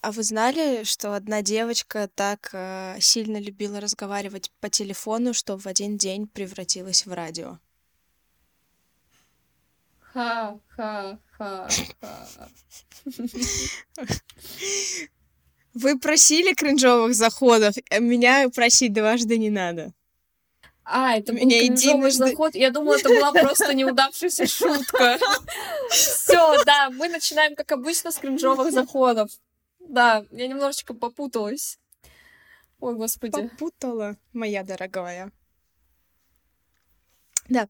А, вы знали, что одна девочка так э, сильно любила разговаривать по телефону, что в один день превратилась в радио? Ха-ха-ха-ха. Вы просили кринжовых заходов, а меня просить дважды не надо. А, это был Меня кринжовый заход. Я думала, это была просто неудавшаяся шутка. Все, да, мы начинаем, как обычно, с кринжовых заходов. Да, я немножечко попуталась. Ой, господи. Попутала, моя дорогая. Да.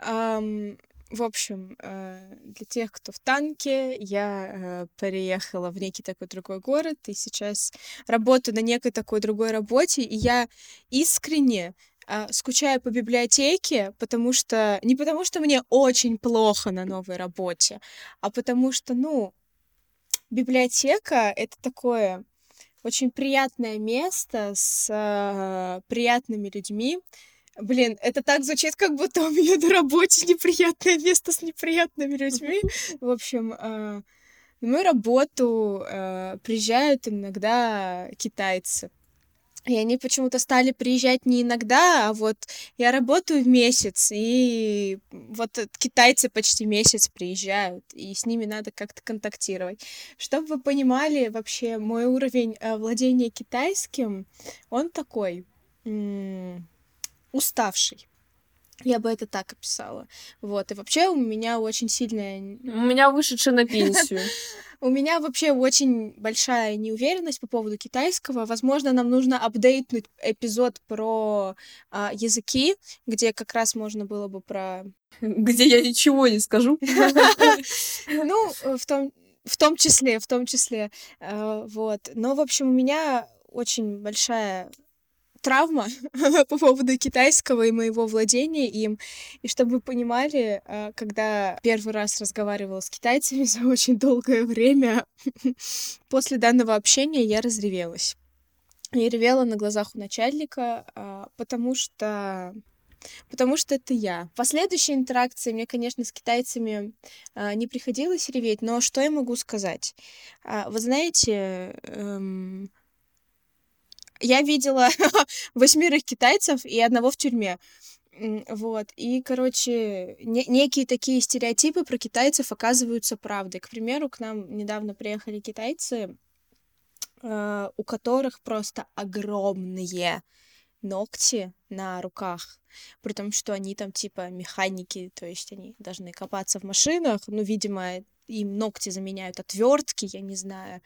Um, в общем, э, для тех, кто в танке, я э, переехала в некий такой другой город, и сейчас работаю на некой такой другой работе, и я искренне а, скучаю по библиотеке, потому что не потому что мне очень плохо на новой работе, а потому что, ну, библиотека это такое очень приятное место с э, приятными людьми. Блин, это так звучит, как будто у меня на работе неприятное место с неприятными людьми. В общем, э, на мою работу э, приезжают иногда китайцы. И они почему-то стали приезжать не иногда, а вот я работаю в месяц, и вот китайцы почти месяц приезжают, и с ними надо как-то контактировать. Чтобы вы понимали, вообще мой уровень э, владения китайским, он такой уставший. Я бы это так описала. Вот. И вообще у меня очень сильная... У меня вышедшая на пенсию. У меня вообще очень большая неуверенность по поводу китайского. Возможно, нам нужно апдейтнуть эпизод про а, языки, где как раз можно было бы про... Где я ничего не скажу. Ну, в том, в том числе, в том числе. Э, вот. Но, в общем, у меня очень большая травма по поводу китайского и моего владения им. И чтобы вы понимали, а, когда первый раз разговаривала с китайцами за очень долгое время, после данного общения я разревелась. Я ревела на глазах у начальника, а, потому что потому что это я. В последующей интеракции мне, конечно, с китайцами э, не приходилось реветь, но что я могу сказать? Э, вы знаете, эм, я видела восьмерых китайцев и одного в тюрьме. Вот. И, короче, не- некие такие стереотипы про китайцев оказываются правдой. К примеру, к нам недавно приехали китайцы, э, у которых просто огромные ногти на руках, при том, что они там типа механики, то есть они должны копаться в машинах, ну, видимо, им ногти заменяют отвертки, я не знаю,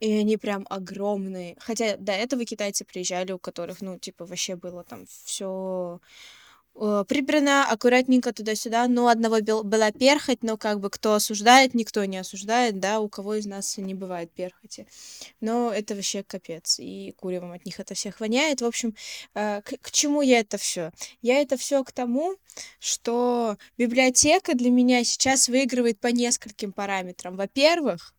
и они прям огромные. Хотя до этого китайцы приезжали, у которых, ну, типа, вообще было там все прибрано аккуратненько туда-сюда. Ну, одного была перхоть, но как бы кто осуждает, никто не осуждает, да, у кого из нас не бывает перхоти. Но это вообще капец, и куревом от них это всех воняет. В общем, э, к, к чему я это все? Я это все к тому, что библиотека для меня сейчас выигрывает по нескольким параметрам. Во-первых,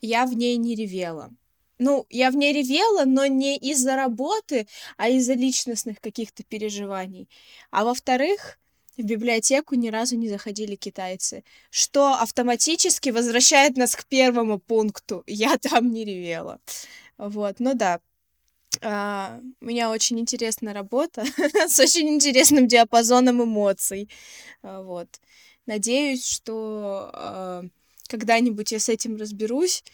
я в ней не ревела ну, я в ней ревела, но не из-за работы, а из-за личностных каких-то переживаний. А во-вторых, в библиотеку ни разу не заходили китайцы, что автоматически возвращает нас к первому пункту. Я там не ревела. Вот, ну да. А, у меня очень интересная работа с очень интересным диапазоном эмоций. А, вот. Надеюсь, что а, когда-нибудь я с этим разберусь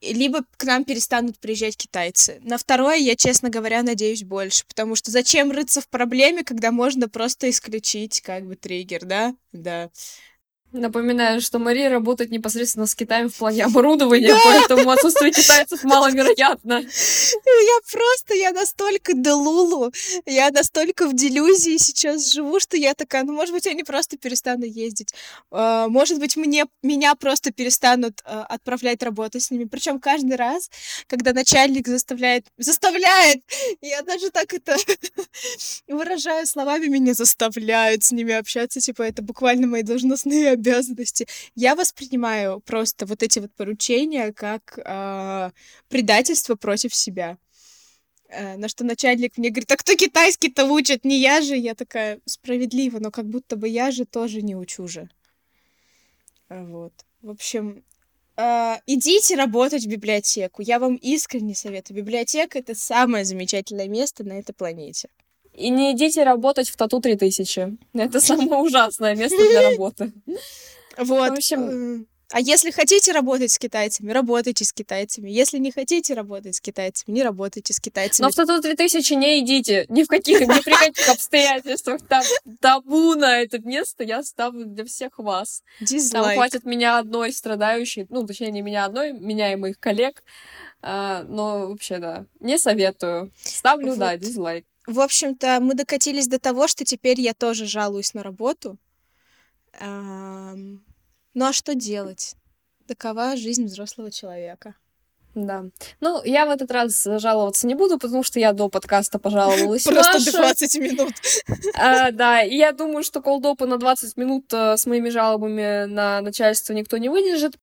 либо к нам перестанут приезжать китайцы. На второе я, честно говоря, надеюсь больше, потому что зачем рыться в проблеме, когда можно просто исключить как бы триггер, да? Да. Напоминаю, что Мария работает непосредственно с Китаем в плане оборудования, да! поэтому отсутствие китайцев маловероятно. Я просто, я настолько делулу, я настолько в делюзии сейчас живу, что я такая, ну, может быть, они просто перестанут ездить. А, может быть, мне, меня просто перестанут а, отправлять работать с ними. Причем каждый раз, когда начальник заставляет, заставляет, я даже так это выражаю словами, меня заставляют с ними общаться, типа, это буквально мои должностные обязанности. Я воспринимаю просто вот эти вот поручения как э, предательство против себя. Э, на что начальник мне говорит, а кто китайский-то учит? Не я же. Я такая, справедливо, но как будто бы я же тоже не учу же. Вот. В общем, э, идите работать в библиотеку. Я вам искренне советую. Библиотека — это самое замечательное место на этой планете. И не идите работать в Тату 3000. Это самое ужасное место для работы. Вот. В общем, а если хотите работать с китайцами, работайте с китайцами. Если не хотите работать с китайцами, не работайте с китайцами. Но в Тату 3000 не идите. Ни в каких, ни при каких обстоятельствах. Там табу на это место я ставлю для всех вас. Дизлайк. Там хватит меня одной страдающей, ну, точнее, не меня одной, меня и моих коллег. А, но вообще, да, не советую. Ставлю, вот. да, дизлайк. В общем-то, мы докатились до того, что теперь я тоже жалуюсь на работу. Ну а что делать? Такова жизнь взрослого человека. Да. Ну, я в этот раз жаловаться не буду, потому что я до подкаста пожаловалась Просто 20 минут. А, да, и я думаю, что колдопа на 20 минут э, с моими жалобами на начальство никто не выдержит.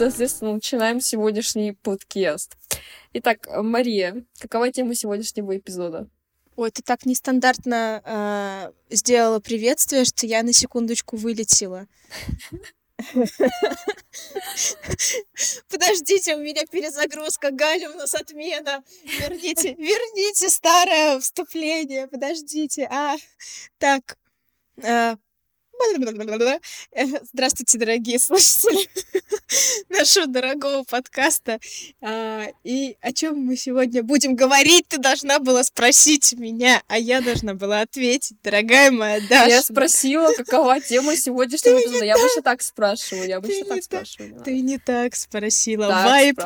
Соответственно, начинаем сегодняшний подкаст. Итак, Мария, какова тема сегодняшнего эпизода? Ой, ты так нестандартно э, сделала приветствие, что я на секундочку вылетела. Подождите, у меня перезагрузка, Галя, у нас отмена. Верните, верните старое вступление, подождите. А, так, э, Здравствуйте, дорогие слушатели нашего дорогого подкаста. А, и о чем мы сегодня будем говорить, ты должна была спросить меня, а я должна была ответить, дорогая моя Даша. Я спросила, какова тема сегодняшнего эпизода. Я обычно так спрашиваю, я обычно так спрашиваю. Ты не так спросила. Вайп...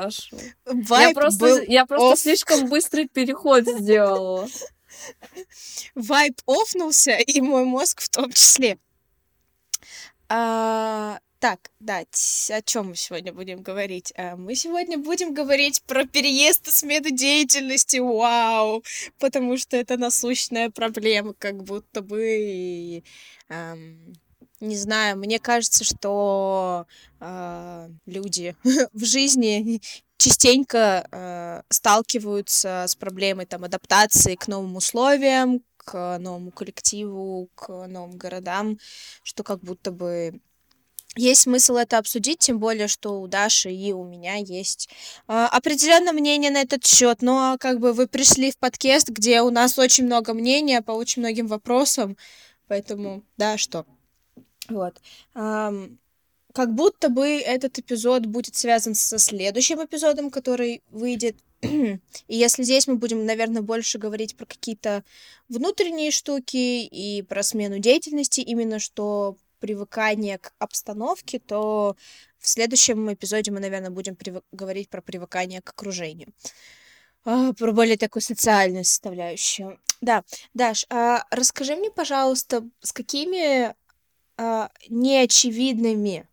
Вайп был я просто слишком быстрый переход сделала. Вайп офнулся, и мой мозг в том числе. А, так, да, о чем мы сегодня будем говорить? А, мы сегодня будем говорить про переезд и смену деятельности. Вау! Потому что это насущная проблема, как будто бы. И, эм, не знаю, мне кажется, что э, люди в жизни частенько э, сталкиваются с проблемой там адаптации к новым условиям, к новому коллективу, к новым городам, что как будто бы есть смысл это обсудить, тем более, что у Даши и у меня есть э, определенное мнение на этот счет. Но как бы вы пришли в подкаст, где у нас очень много мнения по очень многим вопросам, поэтому да, что. Вот. Um, как будто бы этот эпизод будет связан со следующим эпизодом, который выйдет. И если здесь мы будем, наверное, больше говорить про какие-то внутренние штуки и про смену деятельности, именно что привыкание к обстановке, то в следующем эпизоде мы, наверное, будем прив... говорить про привыкание к окружению. А, про более такую социальную составляющую. Да, Даш, а расскажи мне, пожалуйста, с какими а, неочевидными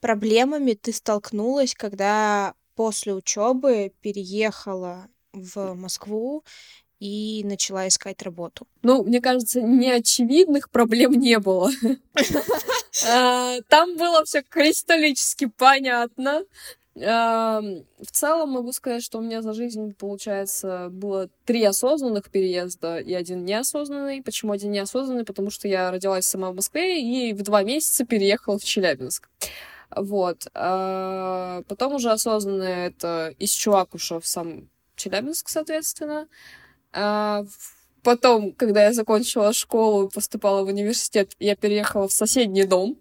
проблемами ты столкнулась, когда после учебы переехала в Москву и начала искать работу? Ну, мне кажется, неочевидных проблем не было. А, там было все кристаллически понятно. В целом могу сказать, что у меня за жизнь, получается, было три осознанных переезда и один неосознанный. Почему один неосознанный? Потому что я родилась сама в Москве и в два месяца переехала в Челябинск. Вот. А потом уже осознанно это из Чувакуша в сам Челябинск, соответственно. А потом, когда я закончила школу и поступала в университет, я переехала в соседний дом.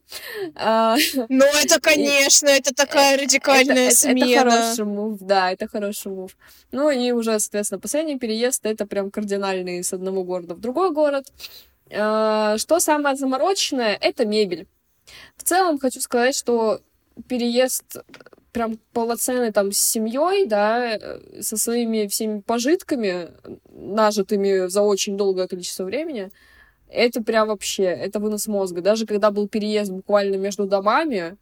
А, ну, это, конечно, и... это такая радикальная это, смена. Это, это хороший мув, да, это хороший мув. Ну, и уже, соответственно, последний переезд — это прям кардинальный с одного города в другой город. А, что самое замороченное — это мебель. В целом хочу сказать, что переезд прям полноценный там с семьей, да, э, со своими всеми пожитками, нажитыми за очень долгое количество времени, это прям вообще, это вынос мозга. Даже когда был переезд буквально между домами,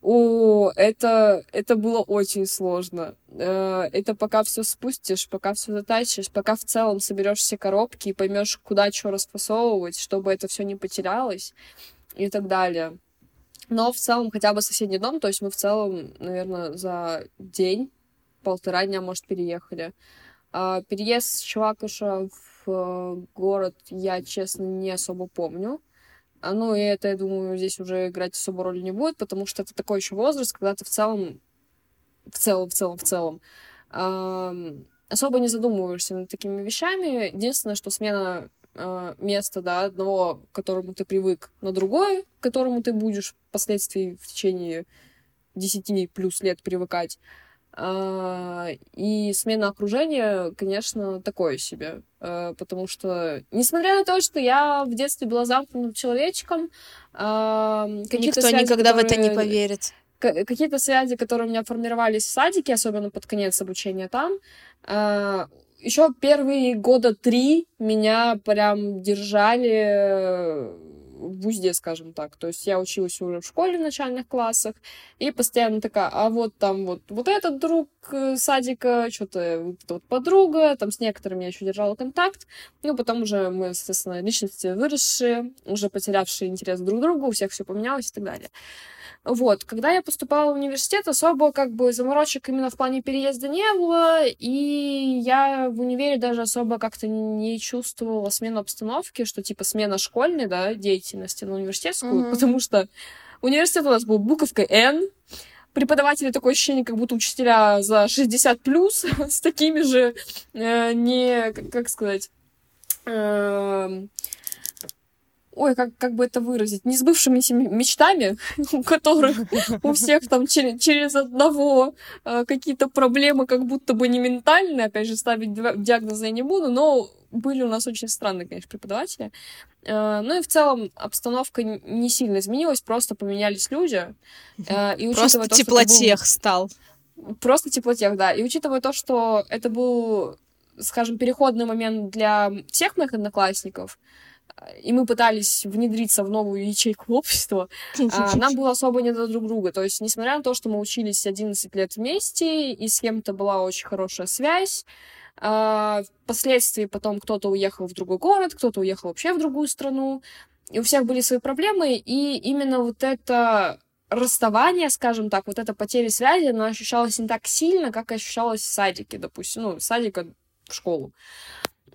о, это, это было очень сложно. Э, это пока все спустишь, пока все затащишь, пока в целом соберешь все коробки и поймешь, куда что расфасовывать, чтобы это все не потерялось и так далее. Но в целом хотя бы соседний дом, то есть мы в целом, наверное, за день, полтора дня, может, переехали. А, переезд с Чувакуша в э, город я, честно, не особо помню. А, ну, и это, я думаю, здесь уже играть особо роли не будет, потому что это такой еще возраст, когда ты в целом, в целом, в целом, в целом, э, особо не задумываешься над такими вещами. Единственное, что смена э, места, да, одного, к которому ты привык, на другое, к которому ты будешь впоследствии в течение 10 плюс лет привыкать, а, и смена окружения, конечно, такое себе. А, потому что, несмотря на то, что я в детстве была замкнутым человечком, а, никто связи, никогда которые... в это не поверит. Какие-то связи, которые у меня формировались в садике, особенно под конец обучения там, еще первые года три меня прям держали в узде, скажем так. То есть я училась уже в школе в начальных классах, и постоянно такая, а вот там вот, вот этот друг э, садика, что-то вот, вот подруга, там с некоторыми я еще держала контакт. Ну, потом уже мы, соответственно, личности выросшие, уже потерявшие интерес друг к другу, у всех все поменялось и так далее. Вот, когда я поступала в университет, особо как бы заморочек именно в плане переезда не было, и я в универе даже особо как-то не чувствовала смену обстановки, что типа смена школьной, да, деятельности на университетскую, mm-hmm. потому что университет у нас был буковкой N, преподаватели такое ощущение, как будто учителя за 60 плюс, с такими же э, не, как сказать, э, ой, как, как бы это выразить, не сбывшимися мечтами, у которых у всех там через, через одного э, какие-то проблемы как будто бы не ментальные, опять же, ставить диагнозы я не буду, но были у нас очень странные, конечно, преподаватели. Э, ну и в целом обстановка не сильно изменилась, просто поменялись люди. Э, и просто то, теплотех был... стал. Просто теплотех, да. И учитывая то, что это был, скажем, переходный момент для всех моих одноклассников, и мы пытались внедриться в новую ячейку общества, а, нам было особо не до друг друга. То есть, несмотря на то, что мы учились 11 лет вместе, и с кем-то была очень хорошая связь, а, впоследствии потом кто-то уехал в другой город, кто-то уехал вообще в другую страну, и у всех были свои проблемы, и именно вот это расставание, скажем так, вот эта потеря связи, она ощущалась не так сильно, как ощущалась в садике, допустим, ну, садика в школу.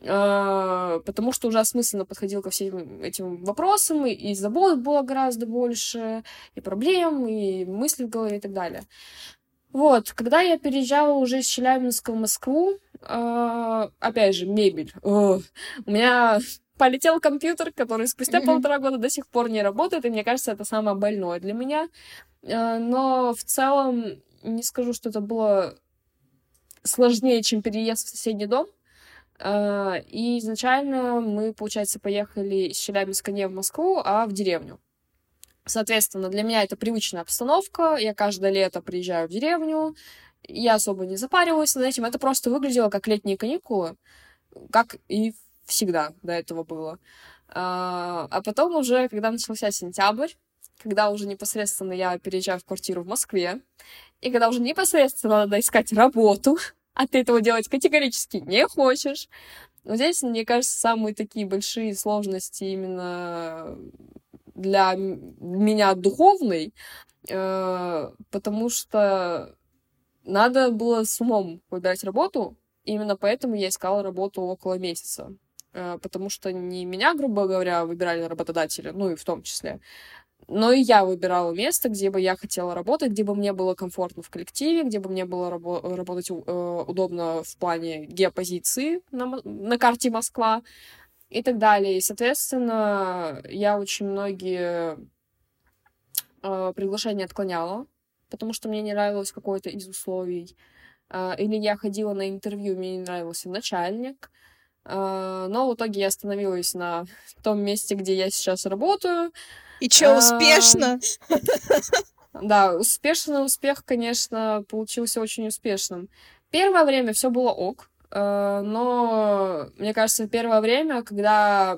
А, потому что уже осмысленно подходил ко всем этим вопросам, и забот было гораздо больше, и проблем, и мыслей в голове и так далее. Вот, когда я переезжала уже из Челябинска в Москву, э, опять же, мебель. О, у меня полетел компьютер, который спустя полтора года до сих пор не работает, и мне кажется, это самое больное для меня. Э, но в целом не скажу, что это было сложнее, чем переезд в соседний дом. А, и изначально мы, получается, поехали из Челябинска не в Москву, а в деревню. Соответственно, для меня это привычная обстановка. Я каждое лето приезжаю в деревню. Я особо не запариваюсь над этим. Это просто выглядело как летние каникулы, как и всегда до этого было. А, а потом уже, когда начался сентябрь, когда уже непосредственно я переезжаю в квартиру в Москве, и когда уже непосредственно надо искать работу, а ты этого делать категорически не хочешь. Но здесь, мне кажется, самые такие большие сложности именно для меня духовной, э, потому что надо было с умом выбирать работу, именно поэтому я искала работу около месяца. Э, потому что не меня, грубо говоря, выбирали работодатели, ну и в том числе, но и я выбирала место, где бы я хотела работать, где бы мне было комфортно в коллективе, где бы мне было рабо- работать э, удобно в плане геопозиции на, на карте Москва и так далее. И, соответственно, я очень многие э, приглашения отклоняла, потому что мне не нравилось какое-то из условий. Э, или я ходила на интервью, мне не нравился начальник. Э, но в итоге я остановилась на том месте, где я сейчас работаю. И чё, успешно? Да, успешный успех, конечно, получился очень успешным. Первое время все было ок, э, но мне кажется, первое время, когда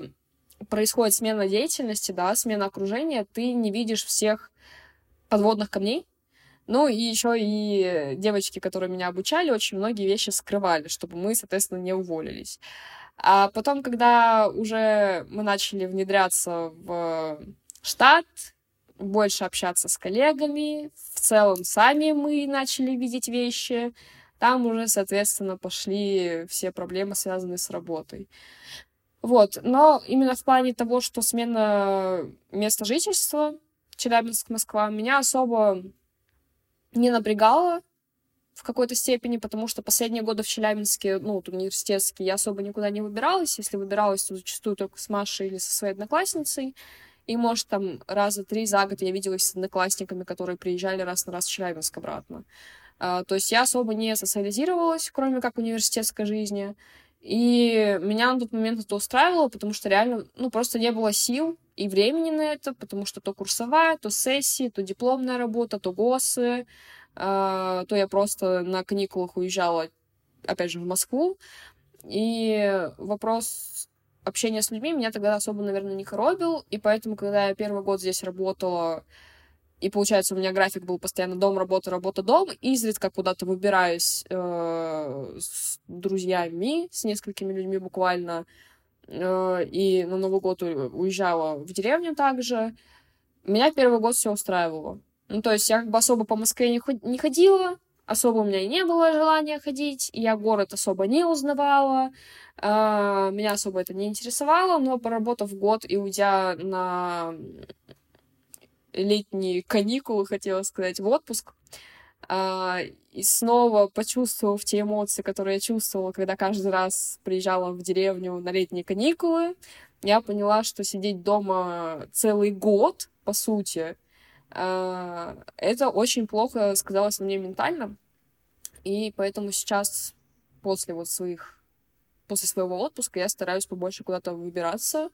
происходит смена деятельности, да, смена окружения, ты не видишь всех подводных камней. Ну и еще и девочки, которые меня обучали, очень многие вещи скрывали, чтобы мы, соответственно, не уволились. А потом, когда уже мы начали внедряться в штат, больше общаться с коллегами. В целом, сами мы начали видеть вещи. Там уже, соответственно, пошли все проблемы, связанные с работой. Вот, но именно в плане того, что смена места жительства, Челябинск, Москва, меня особо не напрягало в какой-то степени, потому что последние годы в Челябинске, ну, вот университетские, я особо никуда не выбиралась. Если выбиралась, то зачастую только с Машей или со своей одноклассницей. И, может, там раза три за год я виделась с одноклассниками, которые приезжали раз на раз в Челябинск обратно. А, то есть я особо не социализировалась, кроме как университетской жизни. И меня на тот момент это устраивало, потому что реально, ну, просто не было сил и времени на это, потому что то курсовая, то сессии, то дипломная работа, то ГОСы, э, то я просто на каникулах уезжала, опять же, в Москву. И вопрос общения с людьми меня тогда особо, наверное, не коробил, и поэтому, когда я первый год здесь работала, и получается, у меня график был постоянно дом, работа, работа, дом. Изредка куда-то выбираюсь э, с друзьями, с несколькими людьми буквально. Э, и на Новый год уезжала в деревню также. Меня первый год все устраивало. Ну, то есть я как бы особо по Москве не, не ходила, особо у меня и не было желания ходить, я город особо не узнавала, э, меня особо это не интересовало, но поработав год и уйдя на летние каникулы, хотела сказать, в отпуск. А, и снова почувствовав те эмоции, которые я чувствовала, когда каждый раз приезжала в деревню на летние каникулы, я поняла, что сидеть дома целый год, по сути, а, это очень плохо сказалось на мне ментально. И поэтому сейчас, после вот своих, после своего отпуска, я стараюсь побольше куда-то выбираться,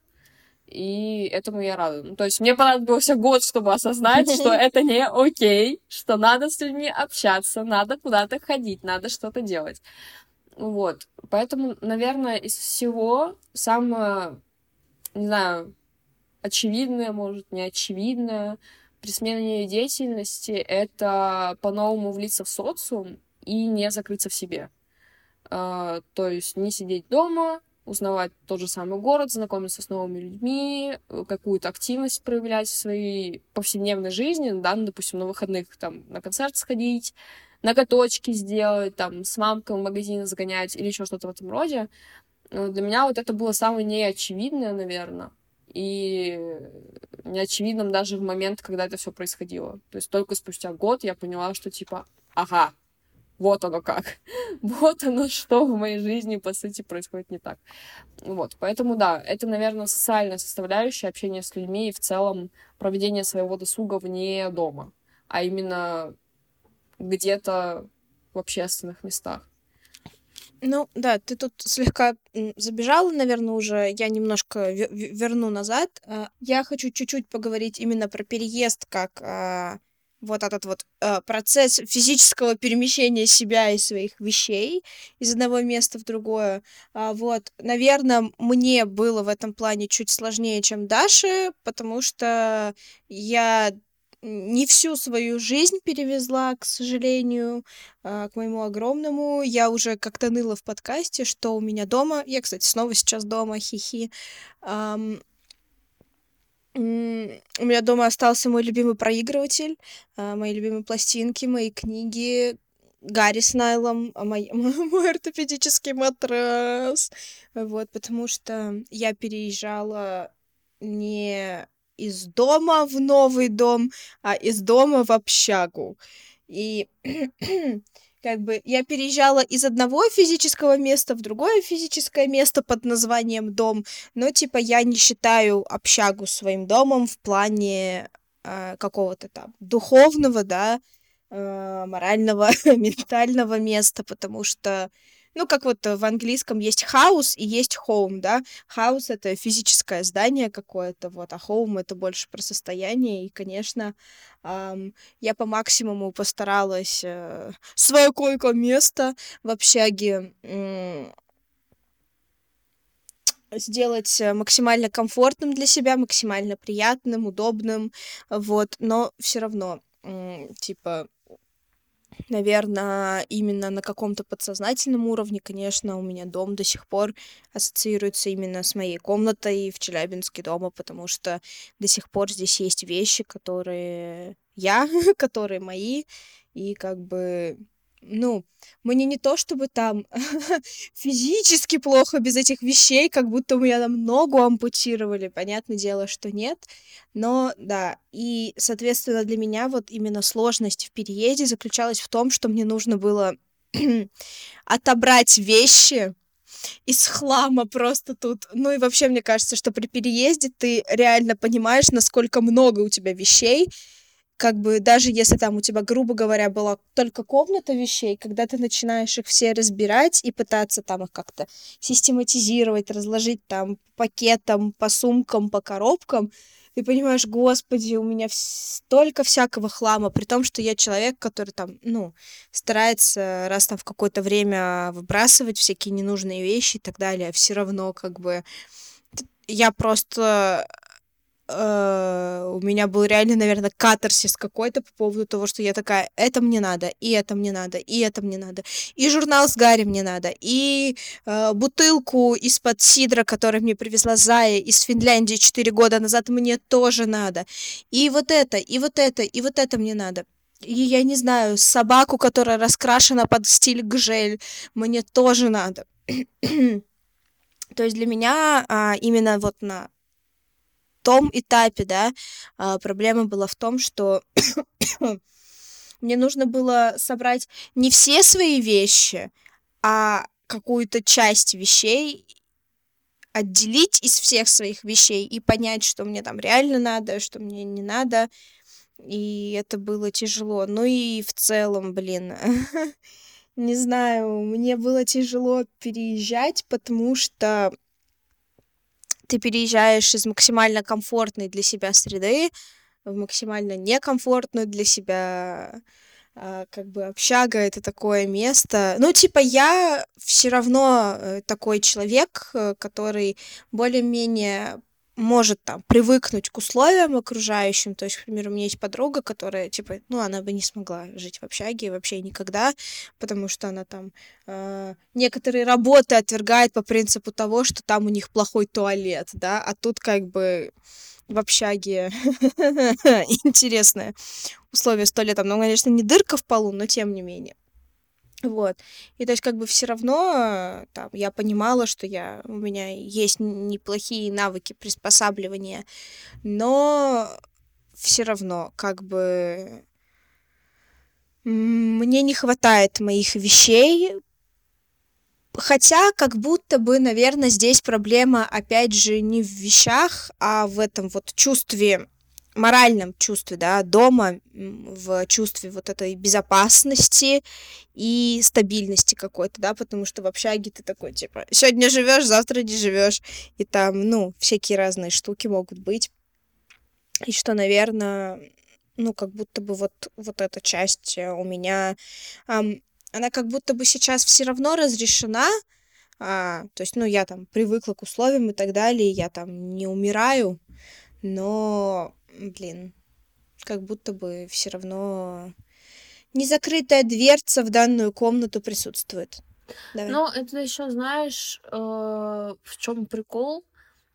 и этому я рада. Ну, то есть мне понадобился год, чтобы осознать, что это не окей, что надо с людьми общаться, надо куда-то ходить, надо что-то делать. Вот. Поэтому, наверное, из всего самое, не знаю, очевидное, может, не очевидное при смене деятельности — это по-новому влиться в социум и не закрыться в себе. Uh, то есть не сидеть дома, узнавать тот же самый город, знакомиться с новыми людьми, какую-то активность проявлять в своей повседневной жизни, да, ну, допустим, на выходных там на концерт сходить, ноготочки сделать, там, с мамкой в магазин загонять или еще что-то в этом роде. Э, для меня вот это было самое неочевидное, наверное, и неочевидным даже в момент, когда это все происходило. То есть только спустя год я поняла, что типа, ага, вот оно как. вот оно, что в моей жизни, по сути, происходит не так. Вот, поэтому, да, это, наверное, социальная составляющая общения с людьми и в целом проведение своего досуга вне дома, а именно где-то в общественных местах. Ну, да, ты тут слегка забежала, наверное, уже. Я немножко верну назад. А, я хочу чуть-чуть поговорить именно про переезд как а, вот этот вот э, процесс физического перемещения себя и своих вещей из одного места в другое. А, вот, наверное, мне было в этом плане чуть сложнее, чем Даше, потому что я не всю свою жизнь перевезла, к сожалению, э, к моему огромному. Я уже как-то ныла в подкасте, что у меня дома. Я, кстати, снова сейчас дома, хихи. Um, у меня дома остался мой любимый проигрыватель, а, мои любимые пластинки, мои книги, Гарри с Найлом, а мой, мой ортопедический матрас. Вот, потому что я переезжала не из дома в новый дом, а из дома в общагу. И как бы я переезжала из одного физического места в другое физическое место под названием дом, но типа я не считаю общагу своим домом в плане э, какого-то там духовного, да, э, морального, ментального места, потому что ну, как вот в английском есть house и есть home, да. House — это физическое здание какое-то, вот, а home — это больше про состояние. И, конечно, эм, я по максимуму постаралась э, свое койко-место в общаге э, сделать максимально комфортным для себя, максимально приятным, удобным, вот, но все равно, типа, наверное, именно на каком-то подсознательном уровне, конечно, у меня дом до сих пор ассоциируется именно с моей комнатой в Челябинске дома, потому что до сих пор здесь есть вещи, которые я, которые мои, и как бы ну, мне не то чтобы там физически плохо без этих вещей, как будто у меня там ногу ампутировали, понятное дело, что нет, но да, и, соответственно, для меня вот именно сложность в переезде заключалась в том, что мне нужно было отобрать вещи, из хлама просто тут. Ну и вообще, мне кажется, что при переезде ты реально понимаешь, насколько много у тебя вещей, как бы даже если там у тебя, грубо говоря, была только комната вещей, когда ты начинаешь их все разбирать и пытаться там их как-то систематизировать, разложить там по пакетам, по сумкам, по коробкам, ты понимаешь, господи, у меня столько всякого хлама, при том, что я человек, который там, ну, старается раз там в какое-то время выбрасывать всякие ненужные вещи и так далее, все равно как бы я просто Э, у меня был реально, наверное, катарсис какой-то по поводу того, что я такая, это мне надо, и это мне надо, и это мне надо, и журнал с Гарри мне надо, и э, бутылку из-под сидра, которую мне привезла Зая из Финляндии 4 года назад, мне тоже надо, и вот это, и вот это, и вот это мне надо. И я не знаю, собаку, которая раскрашена под стиль гжель, мне тоже надо. То есть для меня а, именно вот на том этапе, да, а, проблема была в том, что мне нужно было собрать не все свои вещи, а какую-то часть вещей отделить из всех своих вещей и понять, что мне там реально надо, что мне не надо. И это было тяжело. Ну и в целом, блин, не знаю, мне было тяжело переезжать, потому что ты переезжаешь из максимально комфортной для себя среды в максимально некомфортную для себя а, как бы общага это такое место. Ну, типа, я все равно э, такой человек, э, который более-менее может там привыкнуть к условиям окружающим. То есть, к примеру, у меня есть подруга, которая, типа, ну, она бы не смогла жить в общаге вообще никогда, потому что она там э, некоторые работы отвергает по принципу того, что там у них плохой туалет, да, а тут как бы в общаге интересное условие с туалетом. Ну, конечно, не дырка в полу, но тем не менее. Вот. И то есть как бы все равно там, я понимала, что я, у меня есть неплохие навыки приспосабливания, но все равно как бы мне не хватает моих вещей, Хотя, как будто бы, наверное, здесь проблема, опять же, не в вещах, а в этом вот чувстве моральном чувстве, да, дома, в чувстве вот этой безопасности и стабильности какой-то, да, потому что в общаге ты такой, типа, сегодня живешь, завтра не живешь, и там, ну, всякие разные штуки могут быть, и что, наверное, ну, как будто бы вот, вот эта часть э, у меня, эм, она как будто бы сейчас все равно разрешена, а, то есть, ну, я там привыкла к условиям и так далее, я там не умираю, но блин, как будто бы все равно незакрытая дверца в данную комнату присутствует. Давай. Но это еще, знаешь, э, в чем прикол?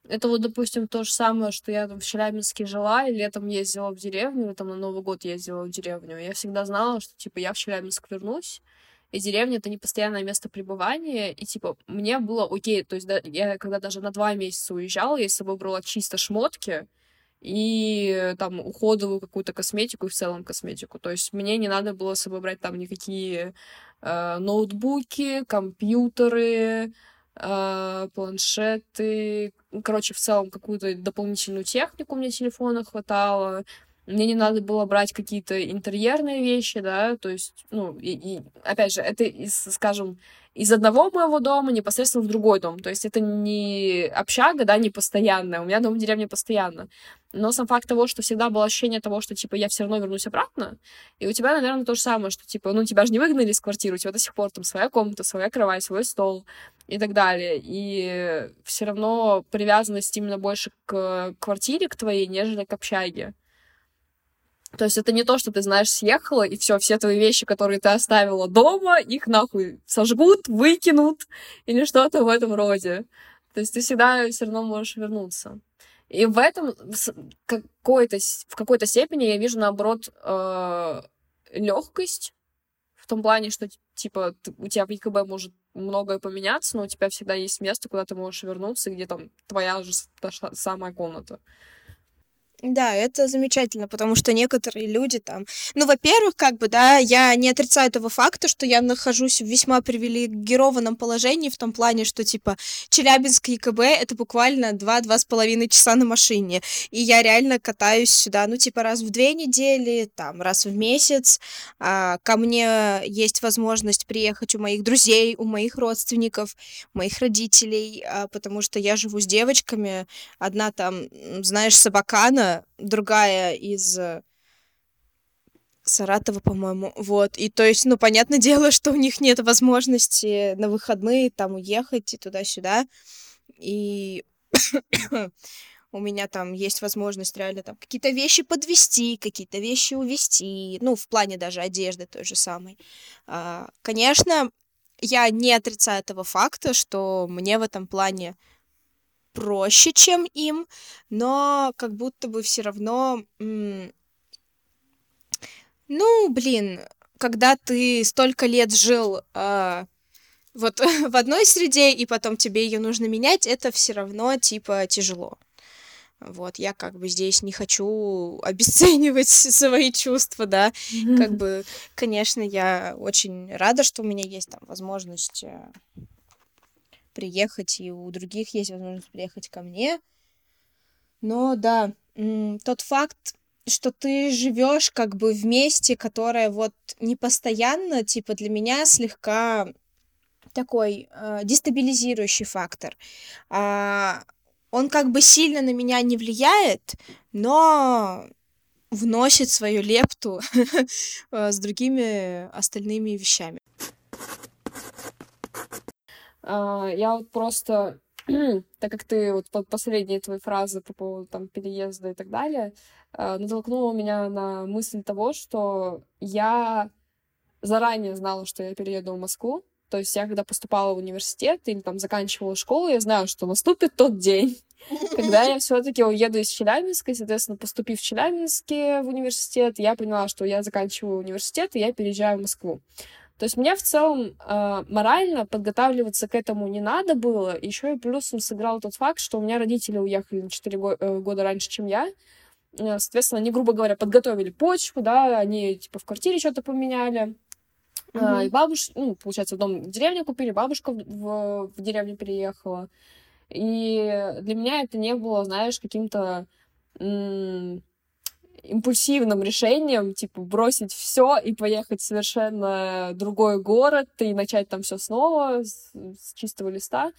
Это вот, допустим, то же самое, что я там в Челябинске жила, и летом ездила в деревню, там на Новый год ездила в деревню. Я всегда знала, что, типа, я в Челябинск вернусь, и деревня — это не постоянное место пребывания, и, типа, мне было окей, то есть да, я когда даже на два месяца уезжала, я с собой брала чисто шмотки, и там уходовую какую-то косметику и в целом косметику. То есть мне не надо было с собой брать там никакие э, ноутбуки, компьютеры, э, планшеты. Короче, в целом какую-то дополнительную технику мне телефона хватало. Мне не надо было брать какие-то интерьерные вещи, да, то есть, ну, и, и опять же, это, из, скажем, из одного моего дома непосредственно в другой дом. То есть это не общага, да, не постоянная. У меня дом в деревне постоянно. Но сам факт того, что всегда было ощущение того, что, типа, я все равно вернусь обратно, и у тебя, наверное, то же самое, что, типа, ну, тебя же не выгнали из квартиры, у тебя до сих пор там своя комната, своя кровать, свой стол и так далее. И все равно привязанность именно больше к квартире, к твоей, нежели к общаге. То есть это не то, что ты знаешь, съехала, и все, все твои вещи, которые ты оставила дома, их нахуй сожгут, выкинут или что-то в этом роде. То есть ты всегда все равно можешь вернуться. И в этом какой-то, в какой-то степени я вижу, наоборот, э, легкость в том плане, что, типа, у тебя в ЕКБ может многое поменяться, но у тебя всегда есть место, куда ты можешь вернуться, где там твоя же та самая комната. Да, это замечательно, потому что некоторые люди там... Ну, во-первых, как бы, да, я не отрицаю этого факта, что я нахожусь в весьма привилегированном положении в том плане, что, типа, Челябинск и ЕКБ — это буквально два-два с половиной часа на машине, и я реально катаюсь сюда, ну, типа, раз в две недели, там, раз в месяц. А, ко мне есть возможность приехать у моих друзей, у моих родственников, моих родителей, а, потому что я живу с девочками, одна там, знаешь, собакана, другая из э, Саратова, по-моему, вот, и то есть, ну, понятное дело, что у них нет возможности на выходные там уехать и туда-сюда, и у меня там есть возможность реально там какие-то вещи подвести, какие-то вещи увести, ну, в плане даже одежды той же самой. А, конечно, я не отрицаю этого факта, что мне в этом плане проще, чем им, но как будто бы все равно... Ну, блин, когда ты столько лет жил э, вот в одной среде, и потом тебе ее нужно менять, это все равно типа тяжело. Вот, я как бы здесь не хочу обесценивать свои чувства, да. Mm-hmm. Как бы, конечно, я очень рада, что у меня есть там возможность э, приехать, и у других есть возможность приехать ко мне. Но да, тот факт, что ты живешь как бы в месте, которое вот не постоянно, типа для меня слегка такой э, дестабилизирующий фактор. А, он как бы сильно на меня не влияет, но вносит свою лепту с другими остальными вещами. А, я вот просто, так как ты вот под последние твои фразы по поводу там переезда и так далее, а, натолкнула меня на мысль того, что я заранее знала, что я перееду в Москву. То есть я когда поступала в университет или там заканчивала школу, я знаю, что наступит тот день, когда я все-таки уеду из Челябинска, и, соответственно, поступив в Челябинске в университет, я поняла, что я заканчиваю университет, и я переезжаю в Москву. То есть мне в целом э, морально подготавливаться к этому не надо было. Еще и плюсом сыграл тот факт, что у меня родители уехали на 4 го- э, года раньше, чем я. Э, соответственно, они, грубо говоря, подготовили почву, да, они типа в квартире что-то поменяли. Mm-hmm. Э, и бабушка, ну, получается, дом в деревне купили, бабушка в, в, в деревню переехала. И для меня это не было, знаешь, каким-то м- импульсивным решением, типа, бросить все и поехать в совершенно другой город и начать там все снова с, с чистого листа.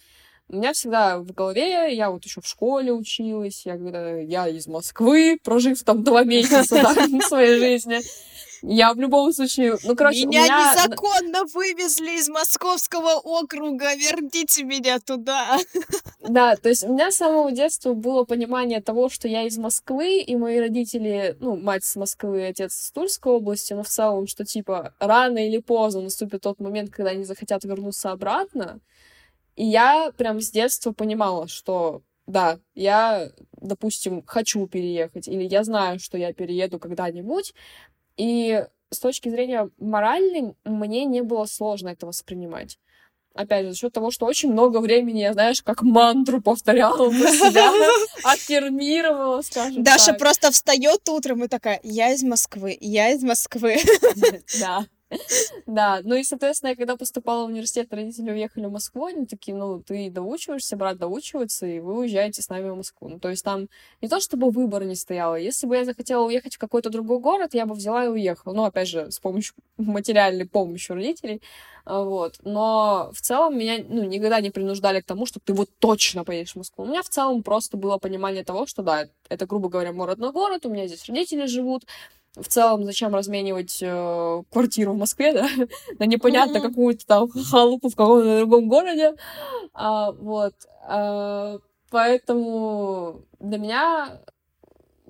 У меня всегда в голове, я вот еще в школе училась, я когда я из Москвы, прожив там два месяца да, своей жизни, я в любом случае, ну, короче, меня, меня незаконно вывезли из московского округа, верните меня туда. Да, то есть у меня с самого детства было понимание того, что я из Москвы, и мои родители, ну, мать с Москвы, отец с Тульской области, но в целом, что, типа, рано или поздно наступит тот момент, когда они захотят вернуться обратно. И я прям с детства понимала, что да, я, допустим, хочу переехать, или я знаю, что я перееду когда-нибудь, и с точки зрения моральной мне не было сложно это воспринимать. Опять же, за счет того, что очень много времени я, знаешь, как мантру повторяла про себя, аффирмировала, скажем Даша просто встает утром и такая, я из Москвы, я из Москвы. Да. Да, ну и, соответственно, я когда поступала в университет, родители уехали в Москву, они такие, ну, ты доучиваешься, брат доучивается, и вы уезжаете с нами в Москву. Ну, то есть там не то, чтобы выбора не стояло. Если бы я захотела уехать в какой-то другой город, я бы взяла и уехала. Ну, опять же, с помощью материальной помощи родителей. А, вот. Но в целом меня, ну, никогда не принуждали к тому, что ты вот точно поедешь в Москву. У меня в целом просто было понимание того, что, да, это, грубо говоря, мой родной город, у меня здесь родители живут, в целом, зачем разменивать э, квартиру в Москве, да, на непонятно mm-hmm. какую-то там халупу в каком-то другом городе. А, вот. А, поэтому для меня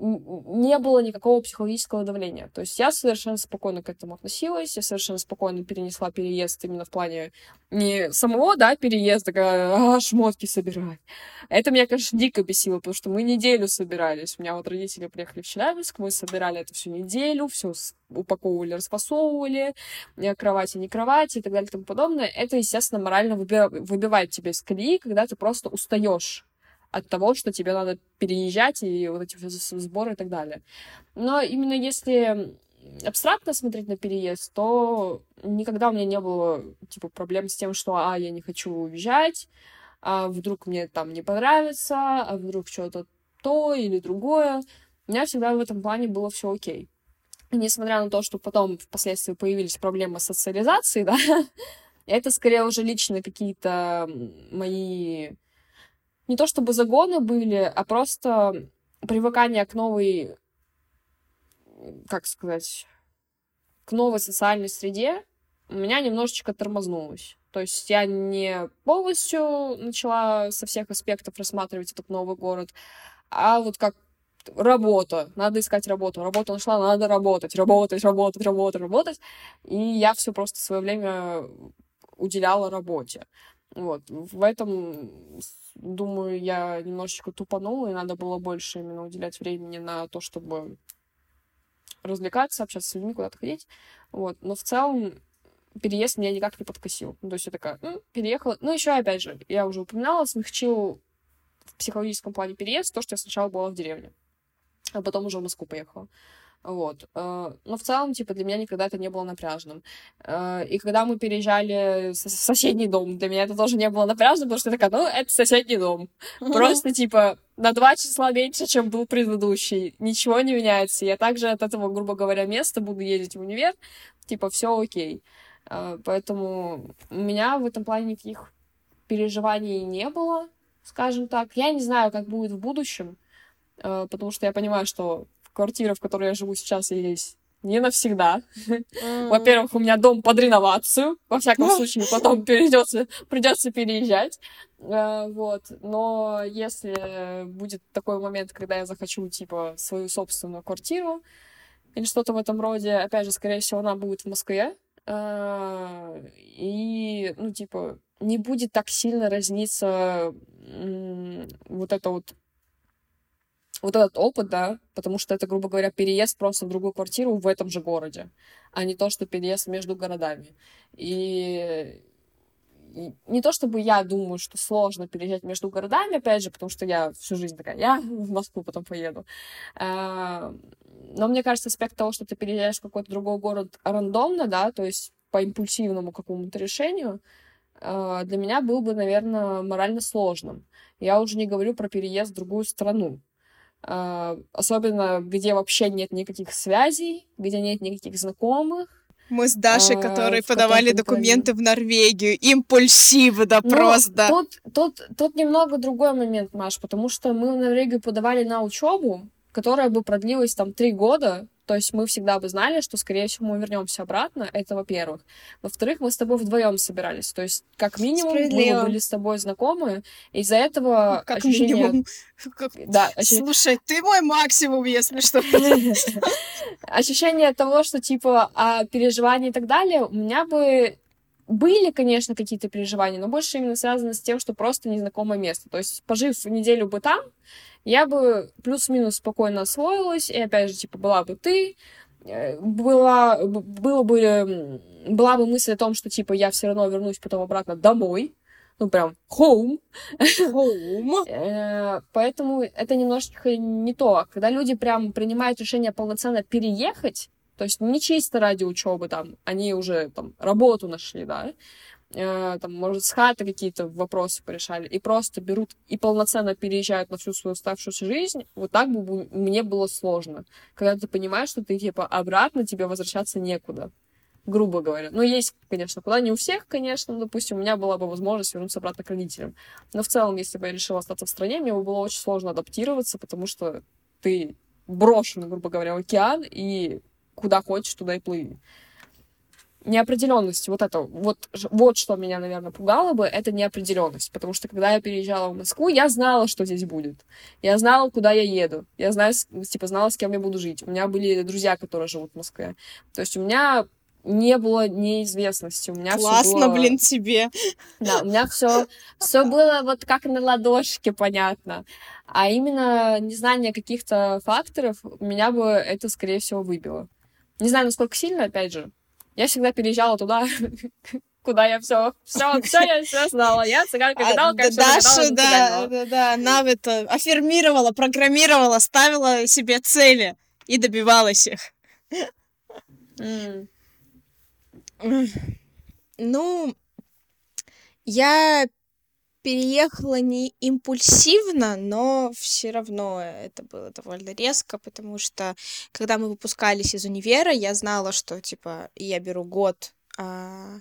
не было никакого психологического давления. То есть я совершенно спокойно к этому относилась, я совершенно спокойно перенесла переезд именно в плане не самого, да, переезда, а, а шмотки собирать. Это меня, конечно, дико бесило, потому что мы неделю собирались. У меня вот родители приехали в Челябинск, мы собирали это всю неделю, все упаковывали, распасовывали, кровати, не кровати и так далее и тому подобное. Это, естественно, морально выбивает тебя из колеи, когда ты просто устаешь от того, что тебе надо переезжать и вот эти сборы и так далее. Но именно если абстрактно смотреть на переезд, то никогда у меня не было типа проблем с тем, что а я не хочу уезжать, а вдруг мне там не понравится, а вдруг что-то то или другое. У меня всегда в этом плане было все окей. И несмотря на то, что потом впоследствии появились проблемы с социализацией, да, это скорее уже личные какие-то мои не то чтобы загоны были, а просто привыкание к новой, как сказать, к новой социальной среде у меня немножечко тормознулось. То есть я не полностью начала со всех аспектов рассматривать этот новый город, а вот как работа, надо искать работу. Работу нашла, надо работать, работать, работать, работать, работать. И я все просто свое время уделяла работе. Вот. В этом думаю, я немножечко тупанула, и надо было больше именно уделять времени на то, чтобы развлекаться, общаться с людьми, куда-то ходить. Вот. Но в целом переезд меня никак не подкосил. То есть я такая, ну, переехала. Ну, еще, опять же, я уже упоминала, смягчил в психологическом плане переезд то, что я сначала была в деревне, а потом уже в Москву поехала. Вот. Э, но в целом, типа, для меня никогда это не было напряжным. Э, и когда мы переезжали в соседний дом, для меня это тоже не было напряжным, потому что я такая, ну, это соседний дом. Просто, типа, на два числа меньше, чем был предыдущий. Ничего не меняется. Я также от этого, грубо говоря, места буду ездить в универ. Типа, все окей. Э, поэтому у меня в этом плане никаких переживаний не было, скажем так. Я не знаю, как будет в будущем, потому что я понимаю, что квартира, в которой я живу сейчас, есть не навсегда. Mm. Во-первых, у меня дом под реновацию. Во всяком случае, потом придется, придется переезжать. Uh, вот. Но если будет такой момент, когда я захочу, типа, свою собственную квартиру или что-то в этом роде, опять же, скорее всего, она будет в Москве. Uh, и, ну, типа, не будет так сильно разниться вот это вот вот этот опыт, да, потому что это, грубо говоря, переезд просто в другую квартиру в этом же городе, а не то, что переезд между городами. И не то чтобы я думаю, что сложно переезжать между городами, опять же, потому что я всю жизнь такая, я в Москву потом поеду. А, но мне кажется, аспект того, что ты переезжаешь в какой-то другой город рандомно, да, то есть по импульсивному какому-то решению, а, для меня был бы, наверное, морально сложным. Я уже не говорю про переезд в другую страну. А, особенно где вообще нет никаких связей, где нет никаких знакомых. Мы с Дашей, а, которые подавали документы в Норвегию, импульсивно да, ну, просто. Тут, тут, тут немного другой момент, Маш, потому что мы в Норвегию подавали на учебу, которая бы продлилась там три года, то есть мы всегда бы знали, что, скорее всего, мы вернемся обратно. Это во-первых. Во-вторых, мы с тобой вдвоем собирались. То есть, как минимум, мы были с тобой знакомы. Из-за этого ну, как ощущение... минимум. Как... Да, ощущ... Слушай, ты мой максимум, если что. Ощущение того, что, типа, а переживания и так далее, у меня бы были, конечно, какие-то переживания, но больше именно связано с тем, что просто незнакомое место. То есть, пожив неделю бы там, я бы плюс-минус спокойно освоилась, и опять же, типа, была бы ты, э, была, было бы, была бы мысль о том, что, типа, я все равно вернусь потом обратно домой, ну, прям home. Home. Э, поэтому это немножечко не то. Когда люди прям принимают решение полноценно переехать, то есть не чисто ради учебы, там, они уже там работу нашли, да, там, может, с хаты какие-то вопросы порешали, и просто берут и полноценно переезжают на всю свою оставшуюся жизнь, вот так бы мне было сложно. Когда ты понимаешь, что ты, типа, обратно тебе возвращаться некуда грубо говоря. Ну, есть, конечно, куда не у всех, конечно, допустим, у меня была бы возможность вернуться обратно к родителям. Но в целом, если бы я решила остаться в стране, мне бы было очень сложно адаптироваться, потому что ты брошен, грубо говоря, в океан, и куда хочешь, туда и плыви. Неопределенность, вот это, вот, вот что меня, наверное, пугало бы, это неопределенность, потому что когда я переезжала в Москву, я знала, что здесь будет, я знала, куда я еду, я знаю, типа, знала, с кем я буду жить, у меня были друзья, которые живут в Москве, то есть у меня не было неизвестности. У меня Классно, было... блин, тебе. Да, у меня все, все было вот как на ладошке, понятно. А именно незнание каких-то факторов меня бы это, скорее всего, выбило. Не знаю, насколько сильно, опять же, я всегда переезжала туда, куда я все, все, все я все знала. Я цыганка гадалка, а, Даша, да, да, да, она это аффирмировала, программировала, ставила себе цели и добивалась их. Ну, я переехала не импульсивно, но все равно это было довольно резко, потому что когда мы выпускались из универа, я знала, что типа я беру год а,